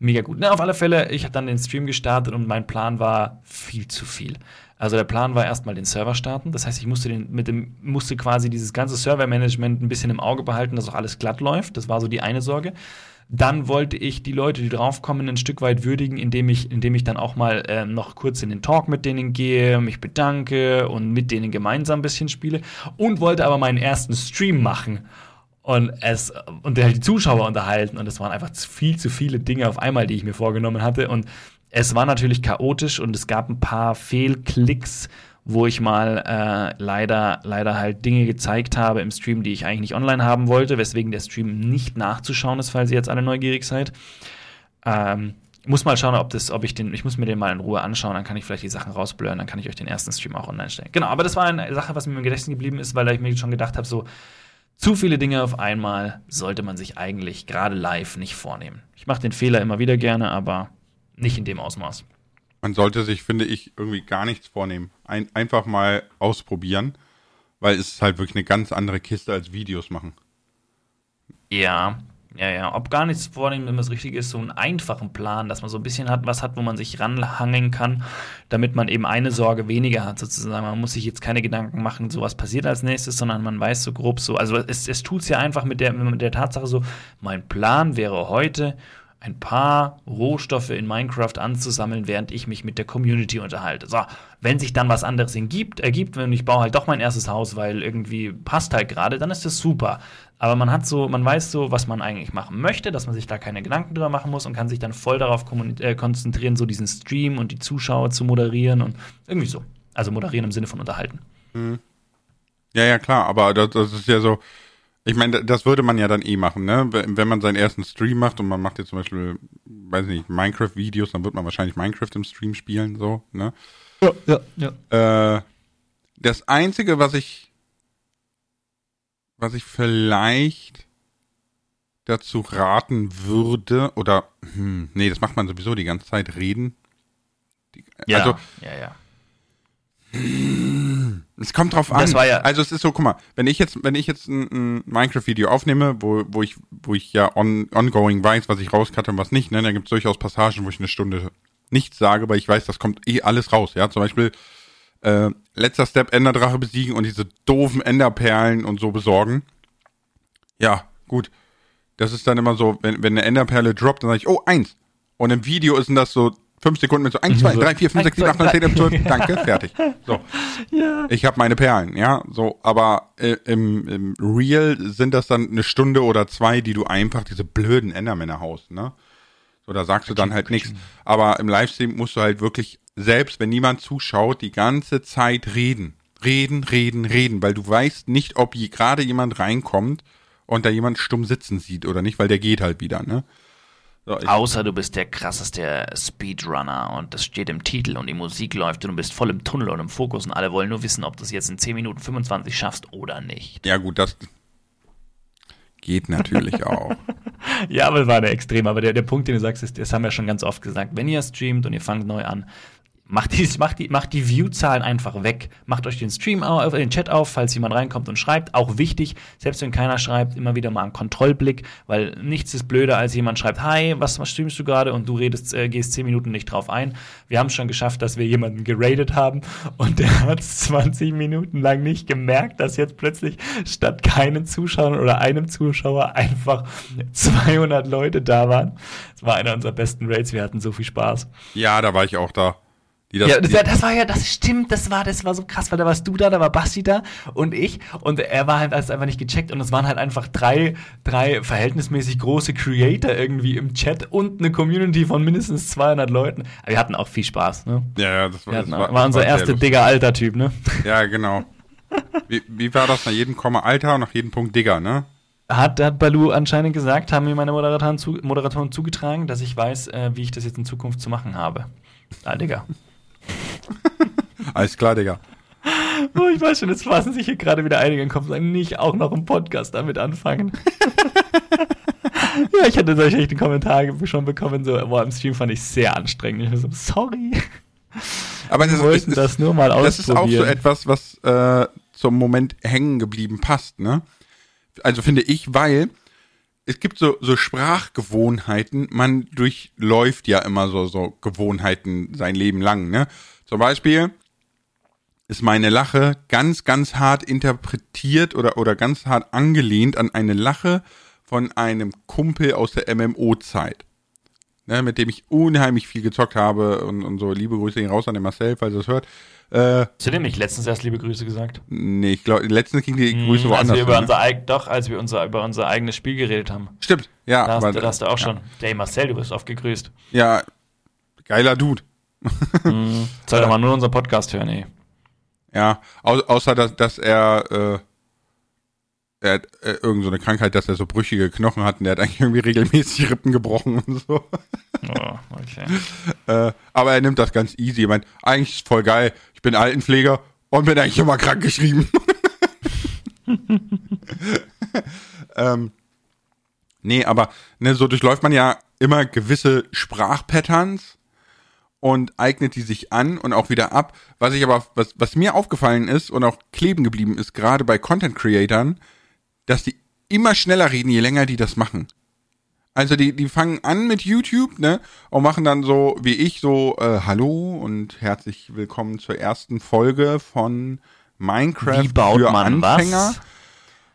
mega gut. Na, auf alle Fälle, ich habe dann den Stream gestartet und mein Plan war viel zu viel. Also der Plan war erstmal den Server starten. Das heißt, ich musste den mit dem musste quasi dieses ganze Servermanagement ein bisschen im Auge behalten, dass auch alles glatt läuft. Das war so die eine Sorge. Dann wollte ich die Leute, die draufkommen, ein Stück weit würdigen, indem ich, indem ich dann auch mal äh, noch kurz in den Talk mit denen gehe, mich bedanke und mit denen gemeinsam ein bisschen spiele. Und wollte aber meinen ersten Stream machen und es und halt die Zuschauer unterhalten. Und es waren einfach viel zu viele Dinge auf einmal, die ich mir vorgenommen hatte. Und es war natürlich chaotisch und es gab ein paar Fehlklicks, wo ich mal äh, leider, leider halt Dinge gezeigt habe im Stream, die ich eigentlich nicht online haben wollte, weswegen der Stream nicht nachzuschauen ist, falls ihr jetzt alle neugierig seid. Ähm, muss mal schauen, ob das, ob ich den, ich muss mir den mal in Ruhe anschauen, dann kann ich vielleicht die Sachen rausblören, dann kann ich euch den ersten Stream auch online stellen. Genau, aber das war eine Sache, was mir im Gedächtnis geblieben ist, weil ich mir schon gedacht habe, so zu viele Dinge auf einmal sollte man sich eigentlich gerade live nicht vornehmen. Ich mache den Fehler immer wieder gerne, aber nicht in dem Ausmaß. Man sollte sich, finde ich, irgendwie gar nichts vornehmen. Ein, einfach mal ausprobieren, weil es ist halt wirklich eine ganz andere Kiste als Videos machen. Ja, ja, ja. Ob gar nichts vornehmen, wenn das richtig ist, so einen einfachen Plan, dass man so ein bisschen hat, was hat, wo man sich ranhangen kann, damit man eben eine Sorge weniger hat, sozusagen. Man muss sich jetzt keine Gedanken machen, so was passiert als nächstes, sondern man weiß so grob so. Also es, es tut es ja einfach mit der, mit der Tatsache so, mein Plan wäre heute, ein paar Rohstoffe in Minecraft anzusammeln, während ich mich mit der Community unterhalte. So, wenn sich dann was anderes ergibt, ergibt, wenn ich baue halt doch mein erstes Haus, weil irgendwie passt halt gerade, dann ist das super. Aber man hat so, man weiß so, was man eigentlich machen möchte, dass man sich da keine Gedanken drüber machen muss und kann sich dann voll darauf äh, konzentrieren, so diesen Stream und die Zuschauer zu moderieren und irgendwie so. Also moderieren im Sinne von unterhalten. Mhm. Ja, ja, klar, aber das, das ist ja so, ich meine, das würde man ja dann eh machen, ne? Wenn man seinen ersten Stream macht und man macht jetzt zum Beispiel, weiß nicht, Minecraft-Videos, dann wird man wahrscheinlich Minecraft im Stream spielen, so, ne? Ja, ja, ja. Äh, das Einzige, was ich, was ich vielleicht dazu raten würde, oder, hm, nee, das macht man sowieso die ganze Zeit, reden. Die, ja, also, ja, ja. Es kommt drauf an. Ja also es ist so, guck mal, wenn ich jetzt, wenn ich jetzt ein, ein Minecraft-Video aufnehme, wo, wo ich, wo ich ja on, ongoing weiß, was ich rauskatte und was nicht, ne, dann gibt es durchaus Passagen, wo ich eine Stunde nichts sage, weil ich weiß, das kommt eh alles raus. Ja, zum Beispiel äh, letzter Step Enderdrache besiegen und diese doofen Enderperlen und so besorgen. Ja, gut. Das ist dann immer so, wenn, wenn eine Enderperle droppt, dann sage ich, oh, eins. Und im Video ist das so fünf Sekunden mit so 1, 2, 3, 4, 5, 6, 7, 8, 9, 10, 11, 12, danke, fertig. So. Ja. Ich habe meine Perlen, ja, so, aber äh, im, im Real sind das dann eine Stunde oder zwei, die du einfach diese blöden Endermänner haust, ne? So, da sagst du dann halt nichts. Aber im Livestream musst du halt wirklich, selbst wenn niemand zuschaut, die ganze Zeit reden. Reden, reden, reden, weil du weißt nicht, ob gerade jemand reinkommt und da jemand stumm sitzen sieht oder nicht, weil der geht halt wieder, ne? So, Außer du bist der krasseste Speedrunner und das steht im Titel und die Musik läuft und du bist voll im Tunnel und im Fokus und alle wollen nur wissen, ob du es jetzt in 10 Minuten 25 schaffst oder nicht. Ja, gut, das geht natürlich auch. ja, aber es war der Extrem. Aber der, der Punkt, den du sagst, ist, das haben wir schon ganz oft gesagt. Wenn ihr streamt und ihr fangt neu an, Macht die, macht die, macht die View-Zahlen einfach weg. Macht euch den Stream auf, den Chat auf, falls jemand reinkommt und schreibt. Auch wichtig, selbst wenn keiner schreibt, immer wieder mal einen Kontrollblick, weil nichts ist blöder, als jemand schreibt, hi, was, streamst du gerade? Und du redest, äh, gehst zehn Minuten nicht drauf ein. Wir haben es schon geschafft, dass wir jemanden geradet haben und der hat 20 Minuten lang nicht gemerkt, dass jetzt plötzlich statt keinen Zuschauern oder einem Zuschauer einfach 200 Leute da waren. Das war einer unserer besten Raids. Wir hatten so viel Spaß. Ja, da war ich auch da. Das, ja, das, das, war ja, das stimmt, das war, das war so krass, weil da warst du da, da war Basti da und ich und er war halt einfach nicht gecheckt und es waren halt einfach drei, drei verhältnismäßig große Creator irgendwie im Chat und eine Community von mindestens 200 Leuten. Aber wir hatten auch viel Spaß, ne? Ja, ja, das war, hatten, das war, war unser erster Digger Alter Typ, ne? Ja, genau. wie, wie war das nach jedem Komma Alter und nach jedem Punkt Digger, ne? Hat, hat Balu anscheinend gesagt, haben mir meine Moderatoren, zu, Moderatoren zugetragen, dass ich weiß, äh, wie ich das jetzt in Zukunft zu machen habe. Ah, Digga. Alles klar, Digga. Oh, ich weiß schon, jetzt fassen sich hier gerade wieder einige in den Kopf, sagen, nicht auch noch einen Podcast damit anfangen. ja, ich hatte solche echte Kommentare schon bekommen, so, boah, im Stream fand ich sehr anstrengend. Ich so, sorry. Aber das, ist, das nur mal Das ist auch so etwas, was äh, zum Moment hängen geblieben passt, ne? Also finde ich, weil es gibt so, so Sprachgewohnheiten, man durchläuft ja immer so, so Gewohnheiten sein Leben lang, ne? Zum Beispiel ist meine Lache ganz, ganz hart interpretiert oder, oder ganz hart angelehnt an eine Lache von einem Kumpel aus der MMO-Zeit. Ne, mit dem ich unheimlich viel gezockt habe und, und so. Liebe Grüße raus an den Marcel, falls er es hört. Äh, Zu dem nicht letztens erst liebe Grüße gesagt? Nee, ich glaube, letztens ging die hm, Grüße hm, woanders. Als wir über ne? unser, doch, als wir unser, über unser eigenes Spiel geredet haben. Stimmt, ja. Da hast, aber, da hast du auch ja. schon. Hey Marcel, du wirst oft gegrüßt. Ja, geiler Dude. Hm, soll doch mal nur unser Podcast hören, ey. Ja, au außer dass, dass er, äh, er hat äh, irgend so eine Krankheit, dass er so brüchige Knochen hat und der hat eigentlich irgendwie regelmäßig Rippen gebrochen und so. Oh, okay. äh, aber er nimmt das ganz easy. Er meint, eigentlich ist voll geil. Ich bin Altenpfleger und bin eigentlich immer krank geschrieben. ähm, nee, aber ne, so durchläuft man ja immer gewisse Sprachpatterns und eignet die sich an und auch wieder ab. Was ich aber, was, was mir aufgefallen ist und auch kleben geblieben ist, gerade bei Content Creatern, dass die immer schneller reden, je länger die das machen. Also die, die fangen an mit YouTube, ne? Und machen dann so wie ich so, äh, hallo und herzlich willkommen zur ersten Folge von Minecraft für Anfänger. Was?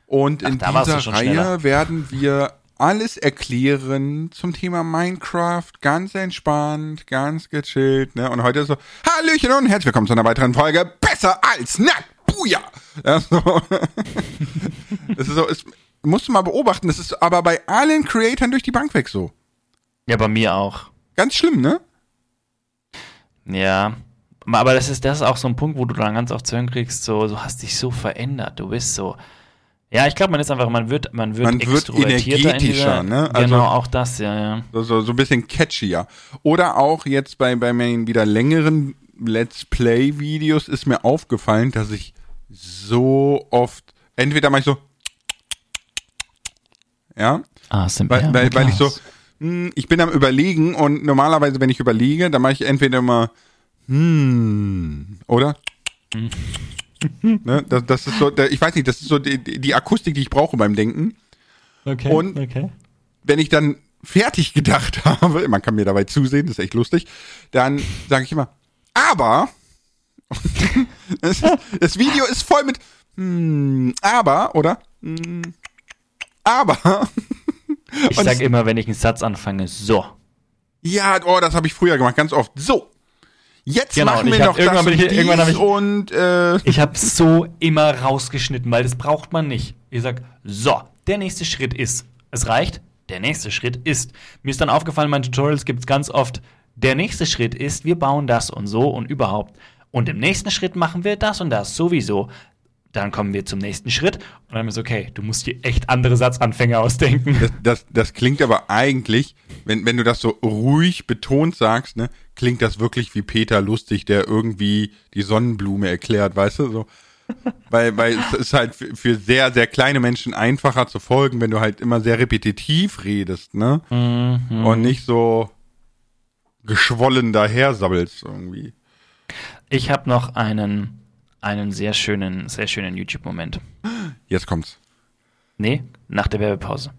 Und Ach, in dieser Reihe schneller. werden wir alles erklären zum Thema Minecraft, ganz entspannt, ganz gechillt, ne? Und heute ist so, Hallöchen und herzlich willkommen zu einer weiteren Folge Besser als nackt, Buja! Ja, so. das ist so, es, musst du mal beobachten, das ist aber bei allen Creatoren durch die Bank weg so. Ja, bei mir auch. Ganz schlimm, ne? Ja. Aber das ist, das ist auch so ein Punkt, wo du dann ganz oft zu hören kriegst, so, du hast dich so verändert, du bist so, ja, ich glaube, man ist einfach, man wird, man wird, man wird energetischer, dieser, ne? Also, genau, auch das, ja, ja. So, so, so ein bisschen catchier. Oder auch jetzt bei, bei meinen wieder längeren Let's Play-Videos ist mir aufgefallen, dass ich so oft, entweder mache ich so, ja. Ah, weil, weil, weil ich so, mh, hm, ich bin am überlegen und normalerweise, wenn ich überlege, dann mache ich entweder immer hm, oder? ne, das, das ist so, ich weiß nicht, das ist so die, die Akustik, die ich brauche beim Denken. Okay. Und okay. wenn ich dann fertig gedacht habe, man kann mir dabei zusehen, das ist echt lustig, dann sage ich immer, aber das, das, Video ist voll mit hm, aber, oder? Hm, aber. ich sage immer, wenn ich einen Satz anfange, so. Ja, oh, das habe ich früher gemacht, ganz oft. So. Jetzt genau, machen wir noch irgendwann das ich, irgendwann hab ich, und äh, ich habe so immer rausgeschnitten, weil das braucht man nicht. Ich sag, so, der nächste Schritt ist. Es reicht, der nächste Schritt ist. Mir ist dann aufgefallen, in meinen Tutorials gibt es ganz oft, der nächste Schritt ist, wir bauen das und so und überhaupt. Und im nächsten Schritt machen wir das und das sowieso. Dann kommen wir zum nächsten Schritt und dann ist okay, du musst dir echt andere Satzanfänge ausdenken. Das, das, das klingt aber eigentlich, wenn, wenn du das so ruhig betont sagst, ne, klingt das wirklich wie Peter Lustig, der irgendwie die Sonnenblume erklärt, weißt du? So. weil, weil es ist halt für, sehr, sehr kleine Menschen einfacher zu folgen, wenn du halt immer sehr repetitiv redest, ne? Mhm. Und nicht so geschwollen daher sabbelst irgendwie. Ich habe noch einen einen sehr schönen, sehr schönen YouTube-Moment. Jetzt kommt's. Nee, nach der Werbepause.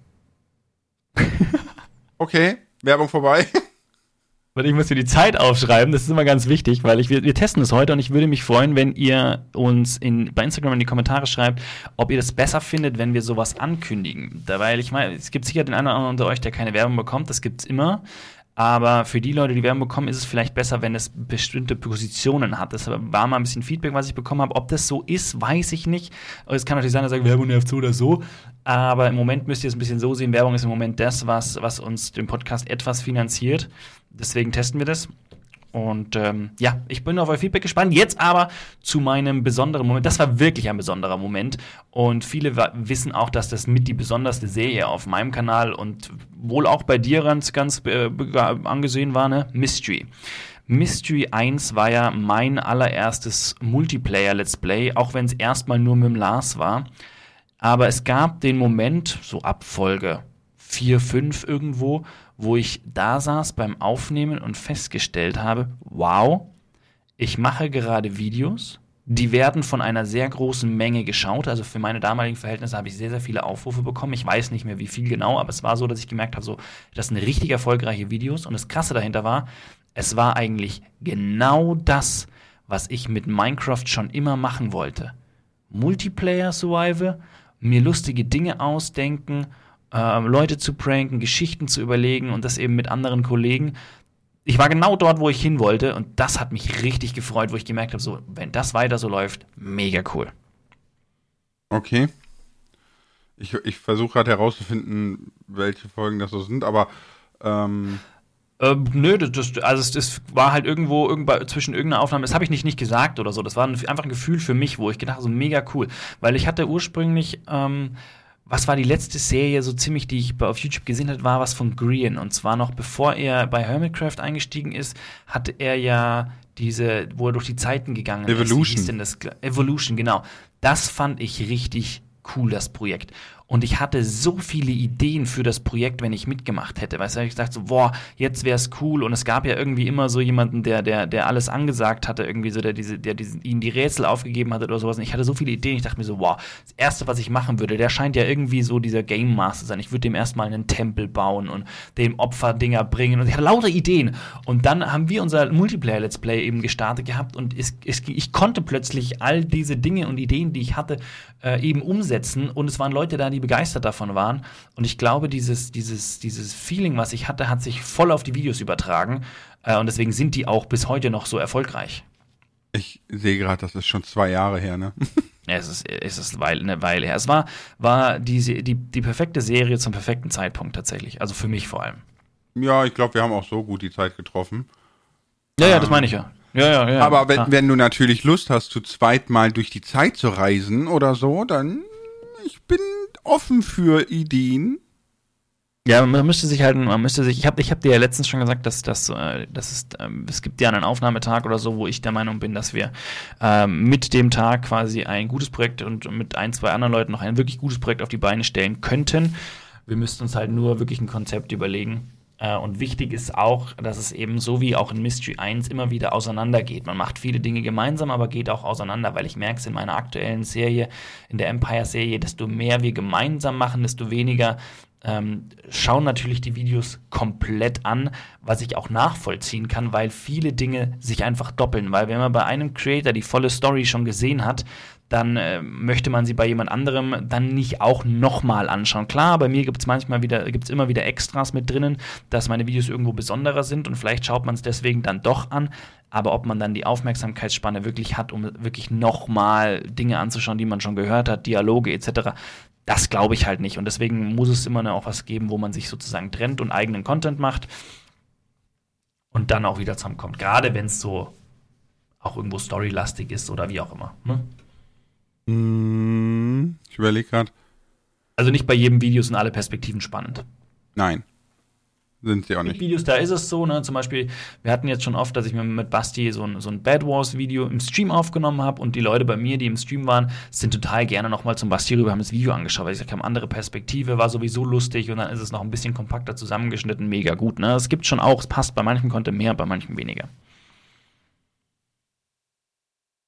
okay, Werbung vorbei. Und ich muss dir die Zeit aufschreiben, das ist immer ganz wichtig, weil ich, wir, wir testen es heute und ich würde mich freuen, wenn ihr uns in, bei Instagram in die Kommentare schreibt, ob ihr das besser findet, wenn wir sowas ankündigen. Da, weil ich meine, es gibt sicher den einen oder anderen unter euch, der keine Werbung bekommt, das gibt's immer. Aber für die Leute, die Werbung bekommen, ist es vielleicht besser, wenn es bestimmte Positionen hat. Das war mal ein bisschen Feedback, was ich bekommen habe. Ob das so ist, weiß ich nicht. Es kann natürlich sein, dass ihr sagt, Werbung nervt so oder so. Aber im Moment müsst ihr es ein bisschen so sehen. Werbung ist im Moment das, was, was uns den Podcast etwas finanziert. Deswegen testen wir das. Und ähm, ja, ich bin auf euer Feedback gespannt. Jetzt aber zu meinem besonderen Moment. Das war wirklich ein besonderer Moment. Und viele wissen auch, dass das mit die besonderste Serie auf meinem Kanal und wohl auch bei dir ganz, ganz äh, angesehen war, ne? Mystery. Mystery 1 war ja mein allererstes Multiplayer-Let's Play, auch wenn es erstmal nur mit dem Lars war. Aber es gab den Moment, so ab Folge 4, 5 irgendwo, wo ich da saß beim Aufnehmen und festgestellt habe, wow, ich mache gerade Videos, die werden von einer sehr großen Menge geschaut. Also für meine damaligen Verhältnisse habe ich sehr, sehr viele Aufrufe bekommen. Ich weiß nicht mehr, wie viel genau, aber es war so, dass ich gemerkt habe, so, das sind richtig erfolgreiche Videos. Und das Krasse dahinter war, es war eigentlich genau das, was ich mit Minecraft schon immer machen wollte. Multiplayer Survival, mir lustige Dinge ausdenken äh, Leute zu pranken, Geschichten zu überlegen und das eben mit anderen Kollegen. Ich war genau dort, wo ich hin wollte und das hat mich richtig gefreut, wo ich gemerkt habe, so, wenn das weiter so läuft, mega cool. Okay. Ich, ich versuche gerade herauszufinden, welche Folgen das so sind, aber ähm ähm, nö, das, also das war halt irgendwo irgendwo zwischen irgendeiner Aufnahme, das habe ich nicht, nicht gesagt oder so. Das war einfach ein Gefühl für mich, wo ich gedacht habe, so mega cool. Weil ich hatte ursprünglich ähm, was war die letzte Serie so ziemlich, die ich auf YouTube gesehen habe, war was von Green. Und zwar noch bevor er bei Hermitcraft eingestiegen ist, hatte er ja diese, wo er durch die Zeiten gegangen Evolution. ist. Evolution. Evolution, genau. Das fand ich richtig cool, das Projekt. Und ich hatte so viele Ideen für das Projekt, wenn ich mitgemacht hätte. Weißt du, ich dachte so, boah, jetzt wäre es cool. Und es gab ja irgendwie immer so jemanden, der, der, der alles angesagt hatte, irgendwie so, der diese, der diese, ihnen die Rätsel aufgegeben hatte oder sowas. Und ich hatte so viele Ideen. Ich dachte mir so, wow, das erste, was ich machen würde, der scheint ja irgendwie so dieser Game Master sein. Ich würde dem erstmal einen Tempel bauen und dem Opferdinger bringen. Und ich hatte lauter Ideen. Und dann haben wir unser Multiplayer Let's Play eben gestartet gehabt und es, es, ich konnte plötzlich all diese Dinge und Ideen, die ich hatte, äh, eben umsetzen. Und es waren Leute da, die die begeistert davon waren. Und ich glaube, dieses, dieses, dieses Feeling, was ich hatte, hat sich voll auf die Videos übertragen. Äh, und deswegen sind die auch bis heute noch so erfolgreich. Ich sehe gerade, das ist schon zwei Jahre her, ne? es ist, es ist eine Weile her. Es war, war die, die, die perfekte Serie zum perfekten Zeitpunkt tatsächlich. Also für mich vor allem. Ja, ich glaube, wir haben auch so gut die Zeit getroffen. Ja, ja, das meine ich ja. Ja, ja, ja. Aber wenn, wenn du natürlich Lust hast, zu zweit mal durch die Zeit zu reisen oder so, dann ich bin offen für Ideen. Ja, man müsste sich halt, man müsste sich, ich habe ich hab dir ja letztens schon gesagt, dass, dass, äh, dass es, äh, es gibt ja einen Aufnahmetag oder so, wo ich der Meinung bin, dass wir äh, mit dem Tag quasi ein gutes Projekt und mit ein, zwei anderen Leuten noch ein wirklich gutes Projekt auf die Beine stellen könnten. Wir müssten uns halt nur wirklich ein Konzept überlegen. Äh, und wichtig ist auch, dass es eben so wie auch in Mystery 1 immer wieder auseinandergeht. Man macht viele Dinge gemeinsam, aber geht auch auseinander, weil ich merke es in meiner aktuellen Serie, in der Empire-Serie, desto mehr wir gemeinsam machen, desto weniger ähm, schauen natürlich die Videos komplett an, was ich auch nachvollziehen kann, weil viele Dinge sich einfach doppeln. Weil wenn man bei einem Creator die volle Story schon gesehen hat, dann äh, möchte man sie bei jemand anderem dann nicht auch nochmal anschauen. Klar, bei mir gibt es manchmal wieder, gibt es immer wieder Extras mit drinnen, dass meine Videos irgendwo besonderer sind und vielleicht schaut man es deswegen dann doch an. Aber ob man dann die Aufmerksamkeitsspanne wirklich hat, um wirklich nochmal Dinge anzuschauen, die man schon gehört hat, Dialoge etc., das glaube ich halt nicht. Und deswegen muss es immer auch was geben, wo man sich sozusagen trennt und eigenen Content macht und dann auch wieder zusammenkommt. Gerade wenn es so auch irgendwo storylastig ist oder wie auch immer. Ne? Hm, ich überlege gerade. Also nicht bei jedem Video sind alle Perspektiven spannend. Nein. Sind sie auch nicht. Videos, da ist es so, ne? Zum Beispiel, wir hatten jetzt schon oft, dass ich mir mit Basti so ein, so ein Bad Wars-Video im Stream aufgenommen habe und die Leute bei mir, die im Stream waren, sind total gerne nochmal zum Basti rüber, haben das Video angeschaut, weil ich gesagt habe, andere Perspektive, war sowieso lustig und dann ist es noch ein bisschen kompakter zusammengeschnitten, mega gut. Ne? Es gibt schon auch, es passt bei manchen Content mehr, bei manchen weniger.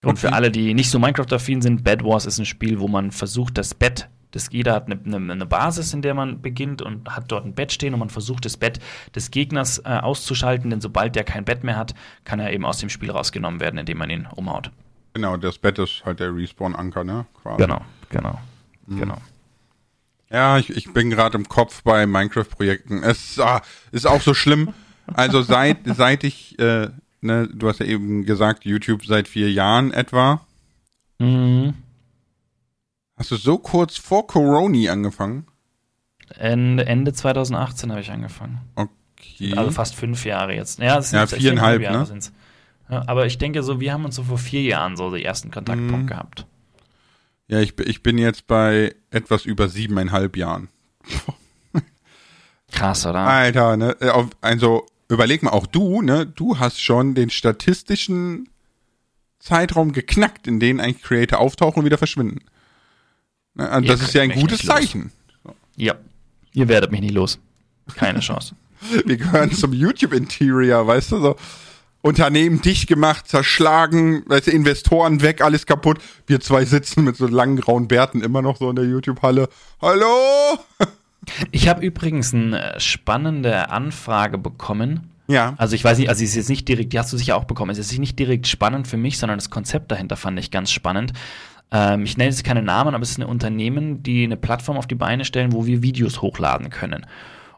Und für alle, die nicht so Minecraft-affin sind, Bed Wars ist ein Spiel, wo man versucht, das Bett, das jeder hat eine, eine, eine, Basis, in der man beginnt und hat dort ein Bett stehen und man versucht, das Bett des Gegners äh, auszuschalten, denn sobald der kein Bett mehr hat, kann er eben aus dem Spiel rausgenommen werden, indem man ihn umhaut. Genau, das Bett ist halt der Respawn-Anker, ne? Quasi. Genau, genau, mhm. genau. Ja, ich, ich bin gerade im Kopf bei Minecraft-Projekten. Es ah, ist auch so schlimm. Also seit, seit ich äh, ne, du hast ja eben gesagt, YouTube seit vier Jahren etwa. Mhm. Hast du so kurz vor Corona angefangen? Ende, Ende 2018 habe ich angefangen. Okay. Also fast fünf Jahre jetzt. Ja, das sind ja viereinhalb, Jahre ne? Sind's. Ja, aber ich denke so, wir haben uns so vor vier Jahren so den ersten Kontaktpunkt mhm. gehabt. Ja, ich, ich bin jetzt bei etwas über siebeneinhalb Jahren. Krass, oder? Alter, ne? Also überleg mal, auch du, ne, du hast schon den statistischen Zeitraum geknackt, in dem eigentlich Creator auftauchen und wieder verschwinden. Ne, also das ist ja ein gutes Zeichen. Ja, ihr werdet mich nicht los. Keine Chance. Wir gehören zum YouTube-Interior, weißt du, so. Unternehmen dicht gemacht, zerschlagen, weißt du, Investoren weg, alles kaputt. Wir zwei sitzen mit so langen grauen Bärten immer noch so in der YouTube-Halle. Hallo? Ich habe übrigens eine spannende Anfrage bekommen. Ja. Also ich weiß nicht, also sie ist jetzt nicht direkt, die hast du sicher auch bekommen. Es ist nicht direkt spannend für mich, sondern das Konzept dahinter fand ich ganz spannend. Ähm, ich nenne jetzt keine Namen, aber es ist ein Unternehmen, die eine Plattform auf die Beine stellen, wo wir Videos hochladen können.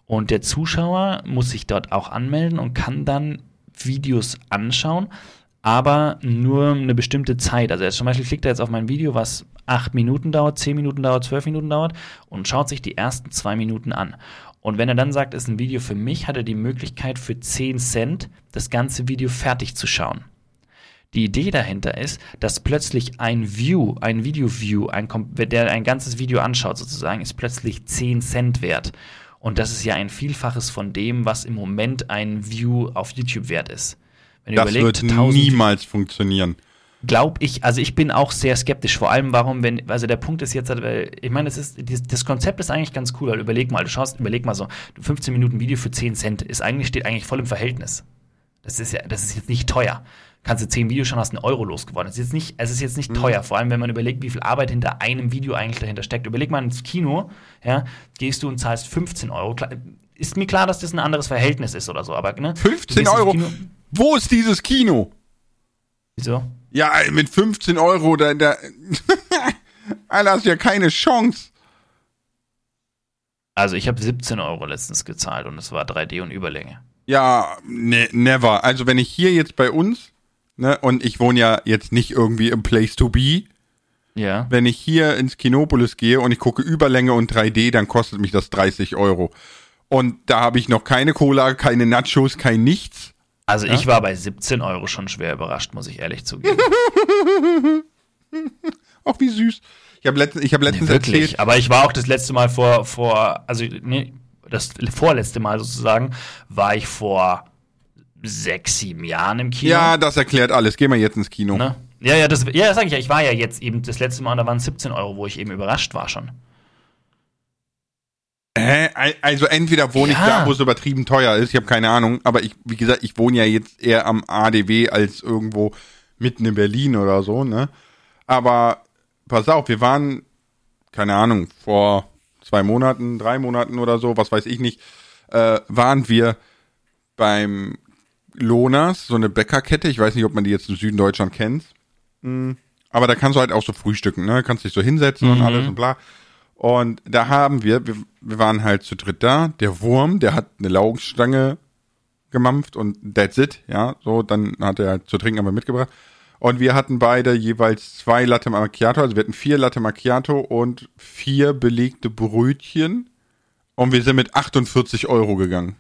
Und der Zuschauer muss sich dort auch anmelden und kann dann Videos anschauen, aber nur eine bestimmte Zeit. Also zum Beispiel klickt er jetzt auf mein Video, was acht Minuten dauert, zehn Minuten dauert, zwölf Minuten dauert und schaut sich die ersten zwei Minuten an. Und wenn er dann sagt, es ist ein Video für mich, hat er die Möglichkeit für 10 Cent das ganze Video fertig zu schauen. Die Idee dahinter ist, dass plötzlich ein View, ein Video-View, ein, der ein ganzes Video anschaut sozusagen, ist plötzlich 10 Cent wert. Und das ist ja ein Vielfaches von dem, was im Moment ein View auf YouTube wert ist. Wenn das überlegt, wird niemals funktionieren glaube ich, also ich bin auch sehr skeptisch. Vor allem, warum, wenn, also der Punkt ist jetzt, weil, ich meine, das ist, das Konzept ist eigentlich ganz cool, weil überleg mal, du schaust, überleg mal so, 15 Minuten Video für 10 Cent ist eigentlich, steht eigentlich voll im Verhältnis. Das ist ja, das ist jetzt nicht teuer. Kannst du 10 Videos schauen, hast einen Euro losgeworden. Es ist jetzt nicht, es ist jetzt nicht mhm. teuer, vor allem wenn man überlegt, wie viel Arbeit hinter einem Video eigentlich dahinter steckt. Überleg mal ins Kino, ja, gehst du und zahlst 15 Euro. Ist mir klar, dass das ein anderes Verhältnis ist oder so, aber, ne? 15 Euro? Wo ist dieses Kino? Wieso? Ja, mit 15 Euro, da, da Alter, hast ja keine Chance. Also ich habe 17 Euro letztens gezahlt und es war 3D und Überlänge. Ja, ne, never. Also wenn ich hier jetzt bei uns, ne, und ich wohne ja jetzt nicht irgendwie im Place to be. Ja. Wenn ich hier ins Kinopolis gehe und ich gucke Überlänge und 3D, dann kostet mich das 30 Euro. Und da habe ich noch keine Cola, keine Nachos, kein nichts. Also ja? ich war bei 17 Euro schon schwer überrascht, muss ich ehrlich zugeben. Ach, wie süß. Ich habe letzt, hab letztens nee, wirklich, erzählt. Aber ich war auch das letzte Mal vor, vor also nee, das vorletzte Mal sozusagen, war ich vor sechs, sieben Jahren im Kino. Ja, das erklärt alles. Gehen wir jetzt ins Kino. Ne? Ja, ja, das, ja, das sage ich ja. Ich war ja jetzt eben das letzte Mal, da waren 17 Euro, wo ich eben überrascht war schon. Hä? Also entweder wohne ja. ich da, wo es übertrieben teuer ist, ich habe keine Ahnung, aber ich, wie gesagt, ich wohne ja jetzt eher am ADW als irgendwo mitten in Berlin oder so, ne? Aber pass auf, wir waren, keine Ahnung, vor zwei Monaten, drei Monaten oder so, was weiß ich nicht, äh, waren wir beim Lonas, so eine Bäckerkette. Ich weiß nicht, ob man die jetzt im Süden Deutschland kennt. Mhm. Aber da kannst du halt auch so frühstücken, ne? Kannst dich so hinsetzen mhm. und alles und bla. Und da haben wir, wir, wir waren halt zu dritt da. Der Wurm, der hat eine Laugenstange gemampft und that's it, ja. So, dann hat er halt zu trinken aber mitgebracht. Und wir hatten beide jeweils zwei Latte Macchiato, also wir hatten vier Latte Macchiato und vier belegte Brötchen. Und wir sind mit 48 Euro gegangen.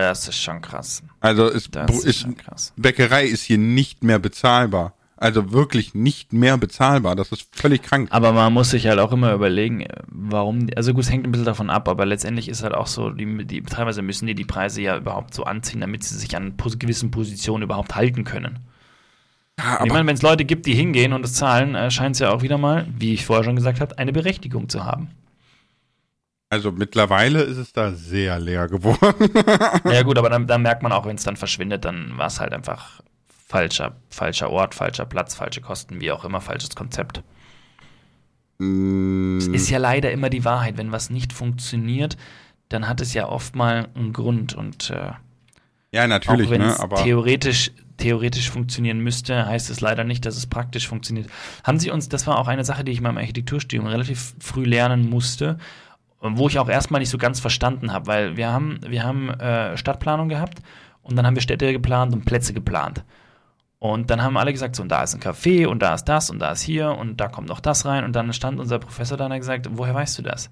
Das ist schon krass. Also ist, ist, ist krass. Bäckerei ist hier nicht mehr bezahlbar. Also wirklich nicht mehr bezahlbar. Das ist völlig krank. Aber man muss sich halt auch immer überlegen, warum, also gut, es hängt ein bisschen davon ab, aber letztendlich ist halt auch so, die, die, teilweise müssen die die Preise ja überhaupt so anziehen, damit sie sich an gewissen Positionen überhaupt halten können. Ja, ich meine, wenn es Leute gibt, die hingehen und es zahlen, äh, scheint es ja auch wieder mal, wie ich vorher schon gesagt habe, eine Berechtigung zu haben. Also mittlerweile ist es da sehr leer geworden. ja gut, aber dann, dann merkt man auch, wenn es dann verschwindet, dann war es halt einfach falscher, falscher Ort, falscher Platz, falsche Kosten, wie auch immer, falsches Konzept. Mm. Es ist ja leider immer die Wahrheit. Wenn was nicht funktioniert, dann hat es ja oft mal einen Grund und äh, ja, natürlich, auch wenn ne, aber theoretisch theoretisch funktionieren müsste, heißt es leider nicht, dass es praktisch funktioniert. Haben Sie uns, das war auch eine Sache, die ich in meinem Architekturstudium relativ früh lernen musste, wo ich auch erstmal nicht so ganz verstanden habe, weil wir haben, wir haben äh, Stadtplanung gehabt und dann haben wir Städte geplant und Plätze geplant. Und dann haben alle gesagt, so, und da ist ein Café und da ist das und da ist hier und da kommt noch das rein. Und dann stand unser Professor da und hat gesagt, woher weißt du das?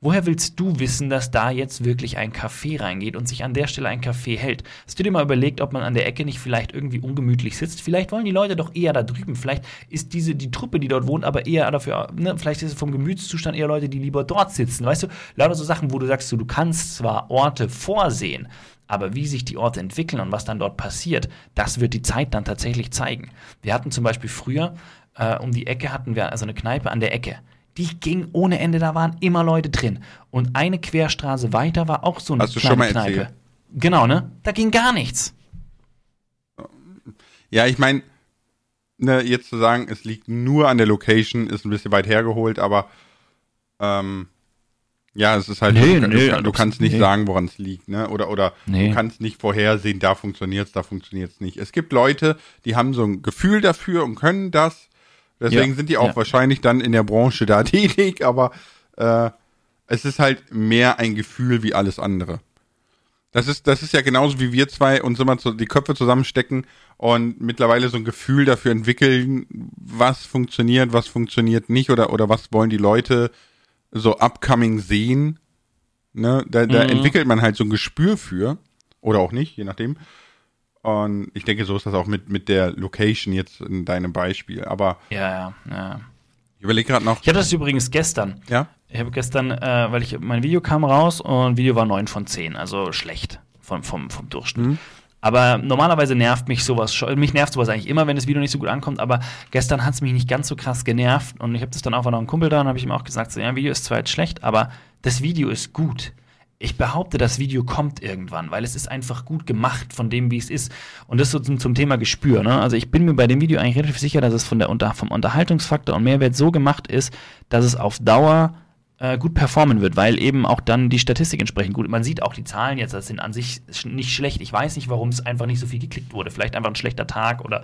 Woher willst du wissen, dass da jetzt wirklich ein Café reingeht und sich an der Stelle ein Café hält? Hast du dir mal überlegt, ob man an der Ecke nicht vielleicht irgendwie ungemütlich sitzt? Vielleicht wollen die Leute doch eher da drüben. Vielleicht ist diese, die Truppe, die dort wohnt, aber eher dafür, ne, vielleicht ist es vom Gemütszustand eher Leute, die lieber dort sitzen. Weißt du, lauter so Sachen, wo du sagst, du kannst zwar Orte vorsehen, aber wie sich die Orte entwickeln und was dann dort passiert, das wird die Zeit dann tatsächlich zeigen. Wir hatten zum Beispiel früher, äh, um die Ecke hatten wir also eine Kneipe an der Ecke die ging ohne Ende, da waren immer Leute drin. Und eine Querstraße weiter war auch so eine Hast du schon mal Kneipe. Erzählt? Genau, ne? Da ging gar nichts. Ja, ich meine, ne, jetzt zu sagen, es liegt nur an der Location, ist ein bisschen weit hergeholt, aber ähm, ja, es ist halt, nee, du, nee, du, du kannst nicht nee. sagen, woran es liegt, ne? Oder, oder du kannst nicht vorhersehen, da funktioniert es, da funktioniert es nicht. Es gibt Leute, die haben so ein Gefühl dafür und können das Deswegen ja, sind die auch ja. wahrscheinlich dann in der Branche da tätig, aber äh, es ist halt mehr ein Gefühl wie alles andere. Das ist, das ist ja genauso wie wir zwei uns immer zu, die Köpfe zusammenstecken und mittlerweile so ein Gefühl dafür entwickeln, was funktioniert, was funktioniert nicht oder, oder was wollen die Leute so upcoming sehen. Ne? Da, da mhm. entwickelt man halt so ein Gespür für. Oder auch nicht, je nachdem. Und ich denke, so ist das auch mit, mit der Location jetzt in deinem Beispiel. Aber ja, ja, ja. Ich überlege gerade noch. Ich hatte das übrigens gestern. Ja. Ich habe gestern, äh, weil ich mein Video kam raus und Video war 9 von 10, also schlecht vom, vom, vom Durchschnitt. Mhm. Aber normalerweise nervt mich sowas schon. Mich nervt sowas eigentlich immer, wenn das Video nicht so gut ankommt. Aber gestern hat es mich nicht ganz so krass genervt. Und ich habe das dann auch von einem Kumpel da und habe ich ihm auch gesagt: so, Ja, Video ist zwar jetzt schlecht, aber das Video ist gut ich behaupte, das Video kommt irgendwann, weil es ist einfach gut gemacht von dem, wie es ist. Und das so zum, zum Thema Gespür. Ne? Also ich bin mir bei dem Video eigentlich relativ sicher, dass es von der Unter vom Unterhaltungsfaktor und Mehrwert so gemacht ist, dass es auf Dauer äh, gut performen wird, weil eben auch dann die Statistik entsprechend gut. Man sieht auch die Zahlen jetzt, das sind an sich nicht schlecht. Ich weiß nicht, warum es einfach nicht so viel geklickt wurde. Vielleicht einfach ein schlechter Tag oder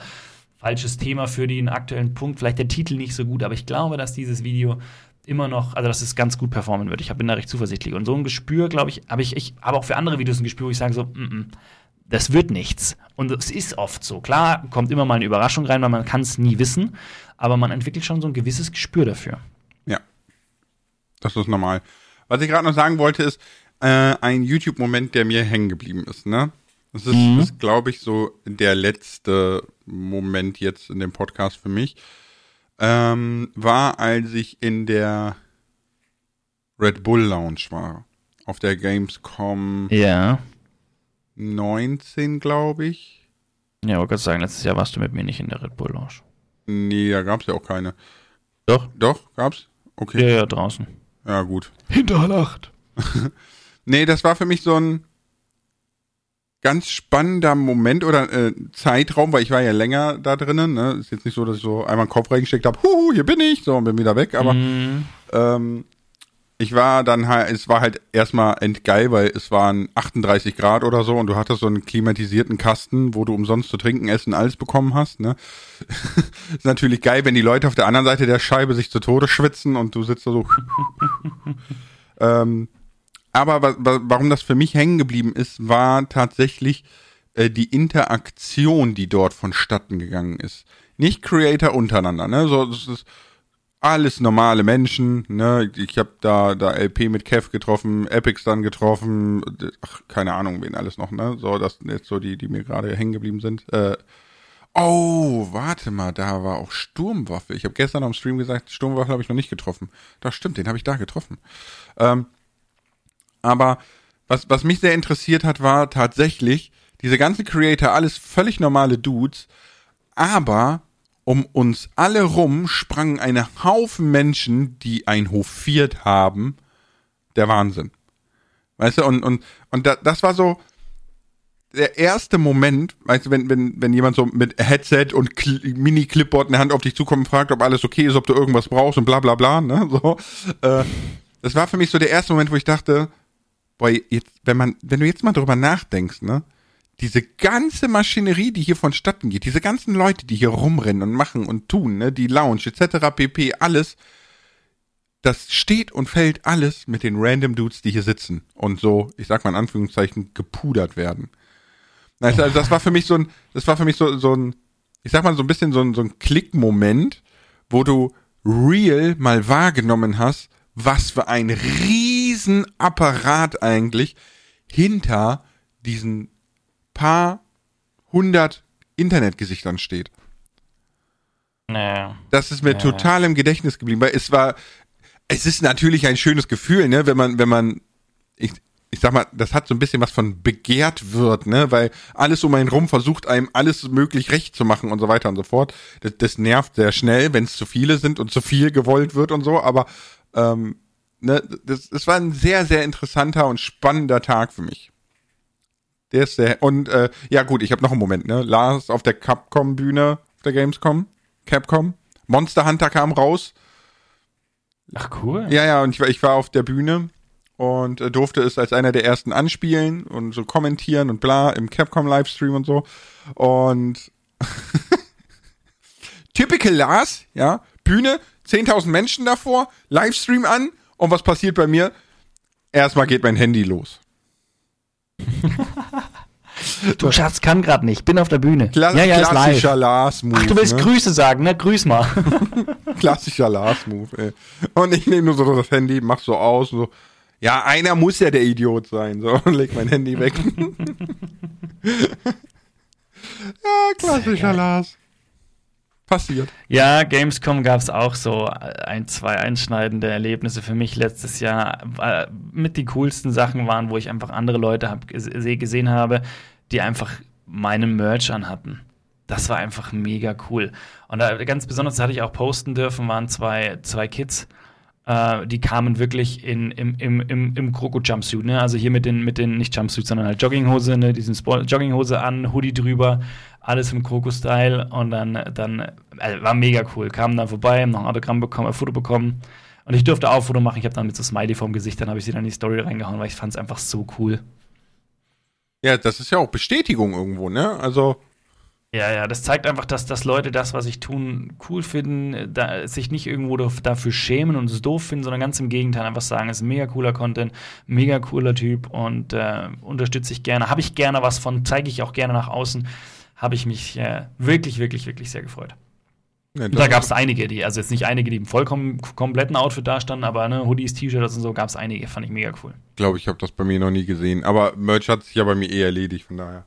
falsches Thema für den aktuellen Punkt. Vielleicht der Titel nicht so gut, aber ich glaube, dass dieses Video immer noch, also dass es ganz gut performen wird. Ich bin da recht zuversichtlich. Und so ein Gespür, glaube ich, habe ich, ich habe auch für andere Videos ein Gespür, wo ich sage so, mm das wird nichts. Und es ist oft so. Klar, kommt immer mal eine Überraschung rein, weil man kann es nie wissen, aber man entwickelt schon so ein gewisses Gespür dafür. Ja, das ist normal. Was ich gerade noch sagen wollte, ist äh, ein YouTube-Moment, der mir hängen geblieben ist. Ne, das ist, mhm. ist glaube ich, so der letzte Moment jetzt in dem Podcast für mich ähm, war, als ich in der Red Bull Lounge war. Auf der Gamescom ja. 19, glaube ich. Ja, wollte gerade sagen, letztes Jahr warst du mit mir nicht in der Red Bull Lounge. Nee, da gab es ja auch keine. Doch? Doch, gab's? Okay. Ja, ja, draußen. Ja, gut. Hinter Nacht. nee, das war für mich so ein ganz spannender Moment oder äh, Zeitraum, weil ich war ja länger da drinnen. Ne? Ist jetzt nicht so, dass ich so einmal den Kopf reingesteckt habe, huhu, hier bin ich, so und bin wieder weg. Aber mm. ähm, ich war dann halt, es war halt erstmal entgeil, weil es waren 38 Grad oder so und du hattest so einen klimatisierten Kasten, wo du umsonst zu trinken, essen, alles bekommen hast. Ne? ist natürlich geil, wenn die Leute auf der anderen Seite der Scheibe sich zu Tode schwitzen und du sitzt da so. ähm, aber wa wa warum das für mich hängen geblieben ist, war tatsächlich äh, die Interaktion, die dort vonstatten gegangen ist. Nicht Creator untereinander, ne? So, das ist, alles normale Menschen, ne? Ich habe da da LP mit Kev getroffen, Epics dann getroffen, ach, keine Ahnung, wen alles noch, ne? So, das sind jetzt so die, die mir gerade hängen geblieben sind. Äh, oh, warte mal, da war auch Sturmwaffe. Ich habe gestern am Stream gesagt, Sturmwaffe habe ich noch nicht getroffen. Das stimmt, den habe ich da getroffen. Ähm, aber was, was mich sehr interessiert hat, war tatsächlich diese ganzen Creator, alles völlig normale Dudes, aber um uns alle rum sprangen eine Haufen Menschen, die ein Hofiert haben. Der Wahnsinn. Weißt du, und, und, und da, das war so der erste Moment, weißt du, wenn, wenn, wenn jemand so mit Headset und Mini-Clipboard in der Hand auf dich zukommt und fragt, ob alles okay ist, ob du irgendwas brauchst und bla bla bla, ne? So. Äh, das war für mich so der erste Moment, wo ich dachte, boah, jetzt, wenn man, wenn du jetzt mal drüber nachdenkst, ne? diese ganze Maschinerie, die hier vonstatten geht, diese ganzen Leute, die hier rumrennen und machen und tun, ne, die Lounge etc. pp, alles, das steht und fällt alles mit den random Dudes, die hier sitzen und so, ich sag mal in Anführungszeichen, gepudert werden. Also, das war für mich so ein, das war für mich so, so ein, ich sag mal so ein bisschen so ein, so ein Klickmoment, wo du real mal wahrgenommen hast, was für ein Riesenapparat eigentlich hinter diesen paar hundert Internetgesichtern steht. Naja. Das ist mir naja. total im Gedächtnis geblieben, weil es war, es ist natürlich ein schönes Gefühl, ne, wenn man, wenn man, ich, ich sag mal, das hat so ein bisschen was von begehrt wird, ne, weil alles um einen rum versucht einem alles möglich recht zu machen und so weiter und so fort. Das, das nervt sehr schnell, wenn es zu viele sind und zu viel gewollt wird und so, aber ähm, ne, das, das war ein sehr, sehr interessanter und spannender Tag für mich. Der ist sehr. Und äh, ja gut, ich habe noch einen Moment, ne? Lars auf der Capcom-Bühne, auf der Gamescom, Capcom. Monster Hunter kam raus. Ach cool. Ja, ja, und ich war, ich war auf der Bühne und äh, durfte es als einer der ersten anspielen und so kommentieren und bla im Capcom Livestream und so. Und typical Lars, ja, Bühne, 10.000 Menschen davor, Livestream an und was passiert bei mir? Erstmal geht mein Handy los. Du Schatz, kann gerade nicht. Bin auf der Bühne. Kla ja, ja, klassischer Lars-Move. Ach, du willst ne? Grüße sagen, ne? Grüß mal. klassischer Lars-Move, ey. Und ich nehme nur so das Handy, mach so aus und so. Ja, einer muss ja der Idiot sein. So, und leg mein Handy weg. ja, klassischer Lars passiert. Ja, Gamescom gab es auch so ein, zwei einschneidende Erlebnisse für mich letztes Jahr. Mit die coolsten Sachen waren, wo ich einfach andere Leute hab, gesehen habe, die einfach meinen Merch anhatten. Das war einfach mega cool. Und da, ganz besonders hatte ich auch posten dürfen, waren zwei, zwei Kids. Uh, die kamen wirklich in, im, im, im, im Kroko-Jumpsuit, ne? Also hier mit den, mit den, nicht Jumpsuit, sondern halt Jogginghose, ne? Diesen Sport Jogginghose an, Hoodie drüber, alles im Kroko-Style und dann, dann also war mega cool. Kamen dann vorbei, haben noch ein Autogramm bekommen, ein Foto bekommen. Und ich durfte auch ein Foto machen. Ich habe dann mit so Smiley vorm Gesicht, dann habe ich sie dann in die Story reingehauen, weil ich fand es einfach so cool. Ja, das ist ja auch Bestätigung irgendwo, ne? Also. Ja, ja, das zeigt einfach, dass, dass Leute das, was ich tun, cool finden, da, sich nicht irgendwo dafür schämen und es doof finden, sondern ganz im Gegenteil einfach sagen, es ist ein mega cooler Content, mega cooler Typ und äh, unterstütze ich gerne. Habe ich gerne was von, zeige ich auch gerne nach außen habe ich mich äh, wirklich, wirklich, wirklich sehr gefreut. Ja, da gab es einige, die, also jetzt nicht einige, die im vollkommen kompletten Outfit da standen, aber ne, Hoodies, T-Shirts und so gab es einige, fand ich mega cool. Ich glaube, ich habe das bei mir noch nie gesehen, aber Merch hat sich ja bei mir eh erledigt, von daher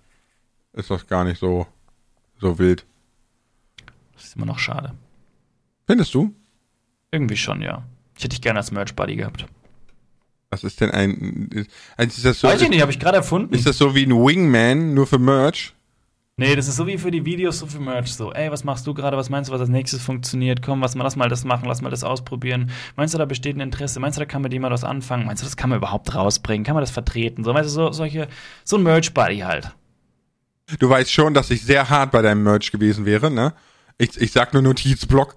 ist das gar nicht so, so wild. Das ist immer noch schade. Findest du? Irgendwie schon, ja. Ich hätte dich gerne als Merch-Buddy gehabt. Was ist denn ein. Ist, ist das so, Weiß ich nicht, habe ich gerade erfunden. Ist das so wie ein Wingman, nur für Merch? Nee, das ist so wie für die Videos, so für Merch. So, ey, was machst du gerade? Was meinst du, was als nächstes funktioniert? Komm, was, lass mal das machen, lass mal das ausprobieren. Meinst du, da besteht ein Interesse? Meinst du, da kann man jemand was anfangen? Meinst du, das kann man überhaupt rausbringen? Kann man das vertreten? So, weißt du, so, solche, so ein Merch-Buddy halt. Du weißt schon, dass ich sehr hart bei deinem Merch gewesen wäre, ne? Ich, ich sag nur Notizblock.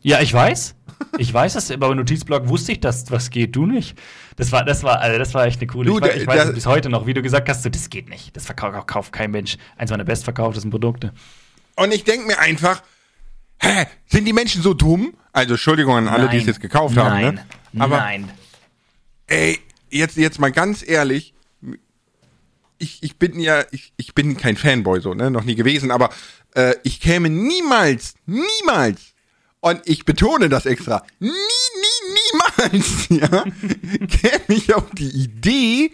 Ja, ich weiß. Ich weiß es, aber Notizblock wusste ich, dass was geht, du nicht. Das war, das war, also das war echt eine coole. Du, ich, weiß, ich weiß bis heute noch, wie du gesagt hast, so, das geht nicht. Das verkauft kauft kein Mensch. Eins meiner bestverkauftesten Produkte. Und ich denke mir einfach, hä, sind die Menschen so dumm? Also Entschuldigung an alle, die es jetzt gekauft nein, haben, ne? Aber, nein. Ey, jetzt, jetzt mal ganz ehrlich, ich, ich bin ja, ich, ich bin kein Fanboy so, ne? Noch nie gewesen, aber äh, ich käme niemals, niemals und ich betone das extra, nie, nie, niemals, ja, käme ich auf die Idee,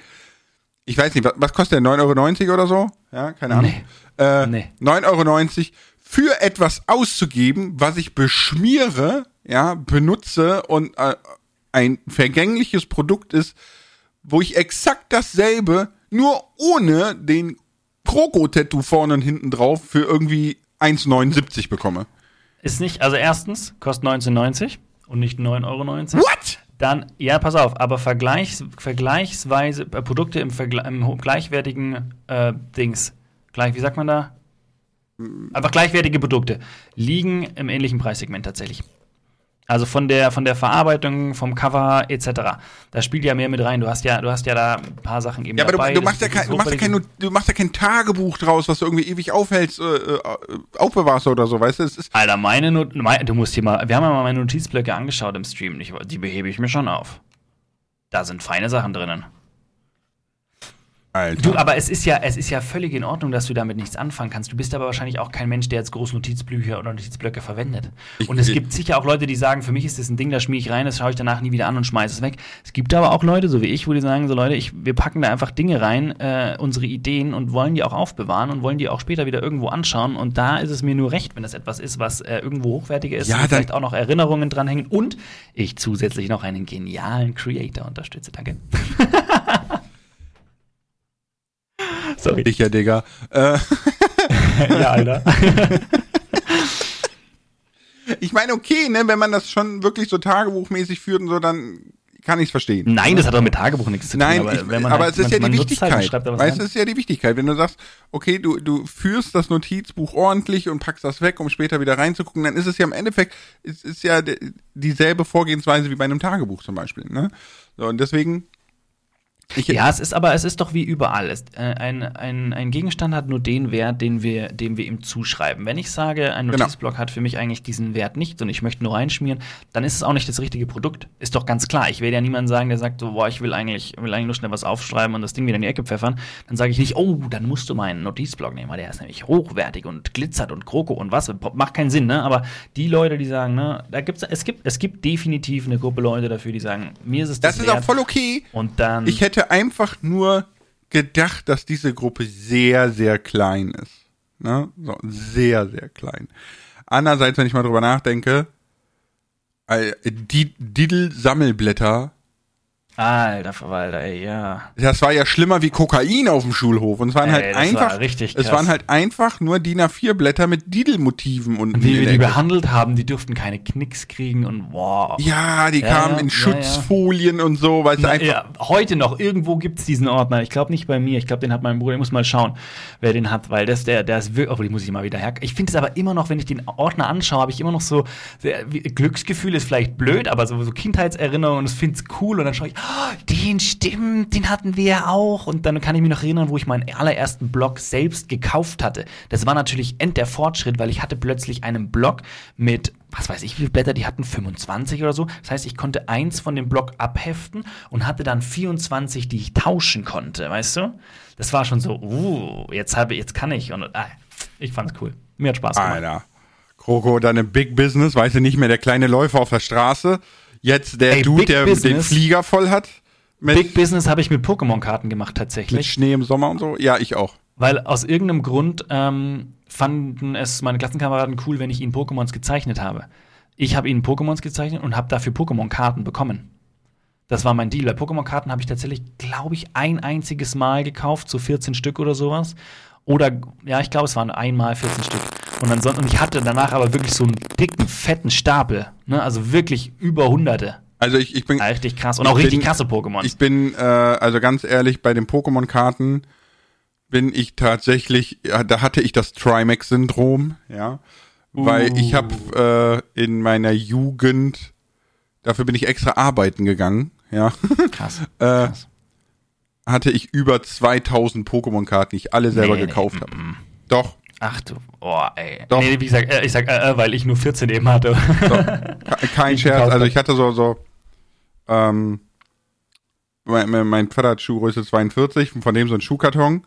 ich weiß nicht, was, was kostet der, 9,90 Euro oder so? Ja, keine Ahnung. Nee. Äh, nee. 9,90 Euro für etwas auszugeben, was ich beschmiere, ja, benutze und äh, ein vergängliches Produkt ist, wo ich exakt dasselbe, nur ohne den Kroko-Tattoo vorne und hinten drauf für irgendwie 1,79 bekomme. Ist nicht, also erstens kostet 19,90 und nicht 9,90 Euro. What? Dann, ja, pass auf, aber vergleichs, vergleichsweise äh, Produkte im, Vergle im gleichwertigen äh, Dings, gleich, wie sagt man da? Einfach gleichwertige Produkte liegen im ähnlichen Preissegment tatsächlich. Also von der, von der Verarbeitung, vom Cover etc. Da spielt ja mehr mit rein. Du hast ja, du hast ja da ein paar Sachen eben ja, aber dabei. Du, du, machst ja kein, du, machst ja kein, du machst ja kein Tagebuch draus, was du irgendwie ewig aufhältst, äh, äh aufbewahrst oder so, weißt du? Es ist Alter, meine Not du musst hier mal, wir haben ja mal meine Notizblöcke angeschaut im Stream. die behebe ich mir schon auf. Da sind feine Sachen drinnen. Alter. Du, aber es ist ja, es ist ja völlig in Ordnung, dass du damit nichts anfangen kannst. Du bist aber wahrscheinlich auch kein Mensch, der jetzt groß Notizbücher oder Notizblöcke verwendet. Ich, und es ich, gibt sicher auch Leute, die sagen, für mich ist das ein Ding, da schmier ich rein, das schaue ich danach nie wieder an und schmeiße es weg. Es gibt aber auch Leute, so wie ich, wo die sagen, so Leute, ich, wir packen da einfach Dinge rein, äh, unsere Ideen und wollen die auch aufbewahren und wollen die auch später wieder irgendwo anschauen. Und da ist es mir nur recht, wenn das etwas ist, was äh, irgendwo hochwertiger ist ja, und vielleicht auch noch Erinnerungen dranhängen und ich zusätzlich noch einen genialen Creator unterstütze. Danke. Sorry. Sicher, Digga. Äh. ja, Alter. ich meine, okay, ne, wenn man das schon wirklich so tagebuchmäßig führt und so, dann kann ich es verstehen. Nein, das hat doch mit Tagebuch nichts zu tun. Nein, aber, ich, aber halt, es ist ja die halt Wichtigkeit. Halt weißt du, es ist ja die Wichtigkeit. Wenn du sagst, okay, du, du führst das Notizbuch ordentlich und packst das weg, um später wieder reinzugucken, dann ist es ja im Endeffekt, es ist ja dieselbe Vorgehensweise wie bei einem Tagebuch zum Beispiel. Ne? So, und deswegen ich, ja, es ist aber, es ist doch wie überall. Es, äh, ein, ein, ein Gegenstand hat nur den Wert, den wir, dem wir ihm zuschreiben. Wenn ich sage, ein genau. Notizblock genau. hat für mich eigentlich diesen Wert nicht und ich möchte nur reinschmieren, dann ist es auch nicht das richtige Produkt. Ist doch ganz klar. Ich werde ja niemanden sagen, der sagt, so, boah, ich will eigentlich, will eigentlich nur schnell was aufschreiben und das Ding wieder in die Ecke pfeffern. Dann sage ich nicht, oh, dann musst du meinen Notizblock nehmen, weil der ist nämlich hochwertig und glitzert und Kroko und was. Macht keinen Sinn, ne? Aber die Leute, die sagen, ne, da gibt's, es gibt, es gibt definitiv eine Gruppe Leute dafür, die sagen, mir ist es das, das ist wert. auch voll okay. Und dann. Ich hätte hätte einfach nur gedacht, dass diese Gruppe sehr, sehr klein ist. Ne? So, sehr, sehr klein. Andererseits, wenn ich mal drüber nachdenke, die Diddle-Sammelblätter Alter Verwalter, ey, ja. Das war ja schlimmer wie Kokain auf dem Schulhof. Und es waren ey, halt einfach, war richtig es waren halt einfach nur DIN A4 Blätter mit Diddle-Motiven und wie wir die behandelt haben, die durften keine Knicks kriegen und wow. Ja, die ja, kamen ja, in Schutzfolien ja, und so, weil es einfach. Heute noch, irgendwo gibt's diesen Ordner. Ich glaube nicht bei mir. Ich glaube, den hat mein Bruder. Ich muss mal schauen, wer den hat, weil das, der, der ist wirklich, oh, die muss ich mal wieder her. Ich finde es aber immer noch, wenn ich den Ordner anschaue, habe ich immer noch so, Glücksgefühl ist vielleicht blöd, aber so, so Kindheitserinnerungen und das finde es cool und dann schaue ich, den stimmt, den hatten wir ja auch. Und dann kann ich mich noch erinnern, wo ich meinen allerersten Blog selbst gekauft hatte. Das war natürlich end der Fortschritt, weil ich hatte plötzlich einen Blog mit was weiß ich, wie viele Blätter die hatten, 25 oder so. Das heißt, ich konnte eins von dem Block abheften und hatte dann 24, die ich tauschen konnte, weißt du? Das war schon so, uh, jetzt habe jetzt kann ich und ah, ich fand's cool. Mir hat Spaß gemacht. Alter. Kroko, deine Big Business, weißt du nicht mehr, der kleine Läufer auf der Straße, Jetzt der Ey, Dude, der Business, den Flieger voll hat. Big Business habe ich mit Pokémon-Karten gemacht tatsächlich. Mit Schnee im Sommer und so? Ja, ich auch. Weil aus irgendeinem Grund ähm, fanden es meine Klassenkameraden cool, wenn ich ihnen Pokémons gezeichnet habe. Ich habe ihnen Pokémons gezeichnet und habe dafür Pokémon-Karten bekommen. Das war mein Deal. Bei Pokémon-Karten habe ich tatsächlich, glaube ich, ein einziges Mal gekauft, so 14 Stück oder sowas. Oder, ja, ich glaube, es waren einmal 14 Stück. Und, ansonsten, und ich hatte danach aber wirklich so einen dicken, fetten Stapel. Ne? Also wirklich über hunderte. Also ich, ich bin. Richtig krass. Und auch bin, richtig krasse Pokémon. Ich bin, äh, also ganz ehrlich, bei den Pokémon-Karten bin ich tatsächlich, ja, da hatte ich das Trimax-Syndrom, ja. Uh. Weil ich habe äh, in meiner Jugend, dafür bin ich extra arbeiten gegangen, ja. Krass. äh, krass. Hatte ich über 2000 Pokémon-Karten, die ich alle selber nee, gekauft nee, habe. Mm, mm. Doch. Ach du, oh, ey. Doch. Nee, wie gesagt, äh, ich sag, äh, äh, weil ich nur 14 eben hatte. Doch. Kein Scherz, also ich hatte so, so, ähm, mein, mein Vater hat Schuhgröße 42, von dem so ein Schuhkarton.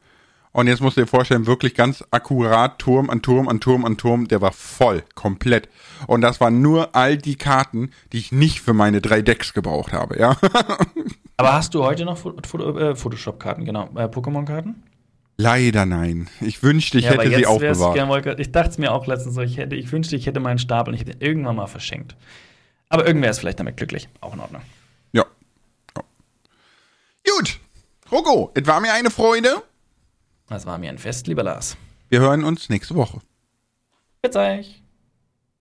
Und jetzt musst du dir vorstellen, wirklich ganz akkurat Turm an Turm an Turm an Turm, der war voll, komplett. Und das waren nur all die Karten, die ich nicht für meine drei Decks gebraucht habe, ja. Aber hast du heute noch äh, Photoshop-Karten, genau, äh, Pokémon-Karten? Leider nein. Ich wünschte, ich ja, hätte sie aufbewahrt. Gern, ich dachte es mir auch letztens so, ich, hätte, ich wünschte, ich hätte meinen Stapel und ich hätte irgendwann mal verschenkt. Aber irgendwer ist vielleicht damit glücklich. Auch in Ordnung. Ja. ja. Gut. Rogo, es war mir eine Freude. Das war mir ein Fest, lieber Lars. Wir hören uns nächste Woche. Bis euch.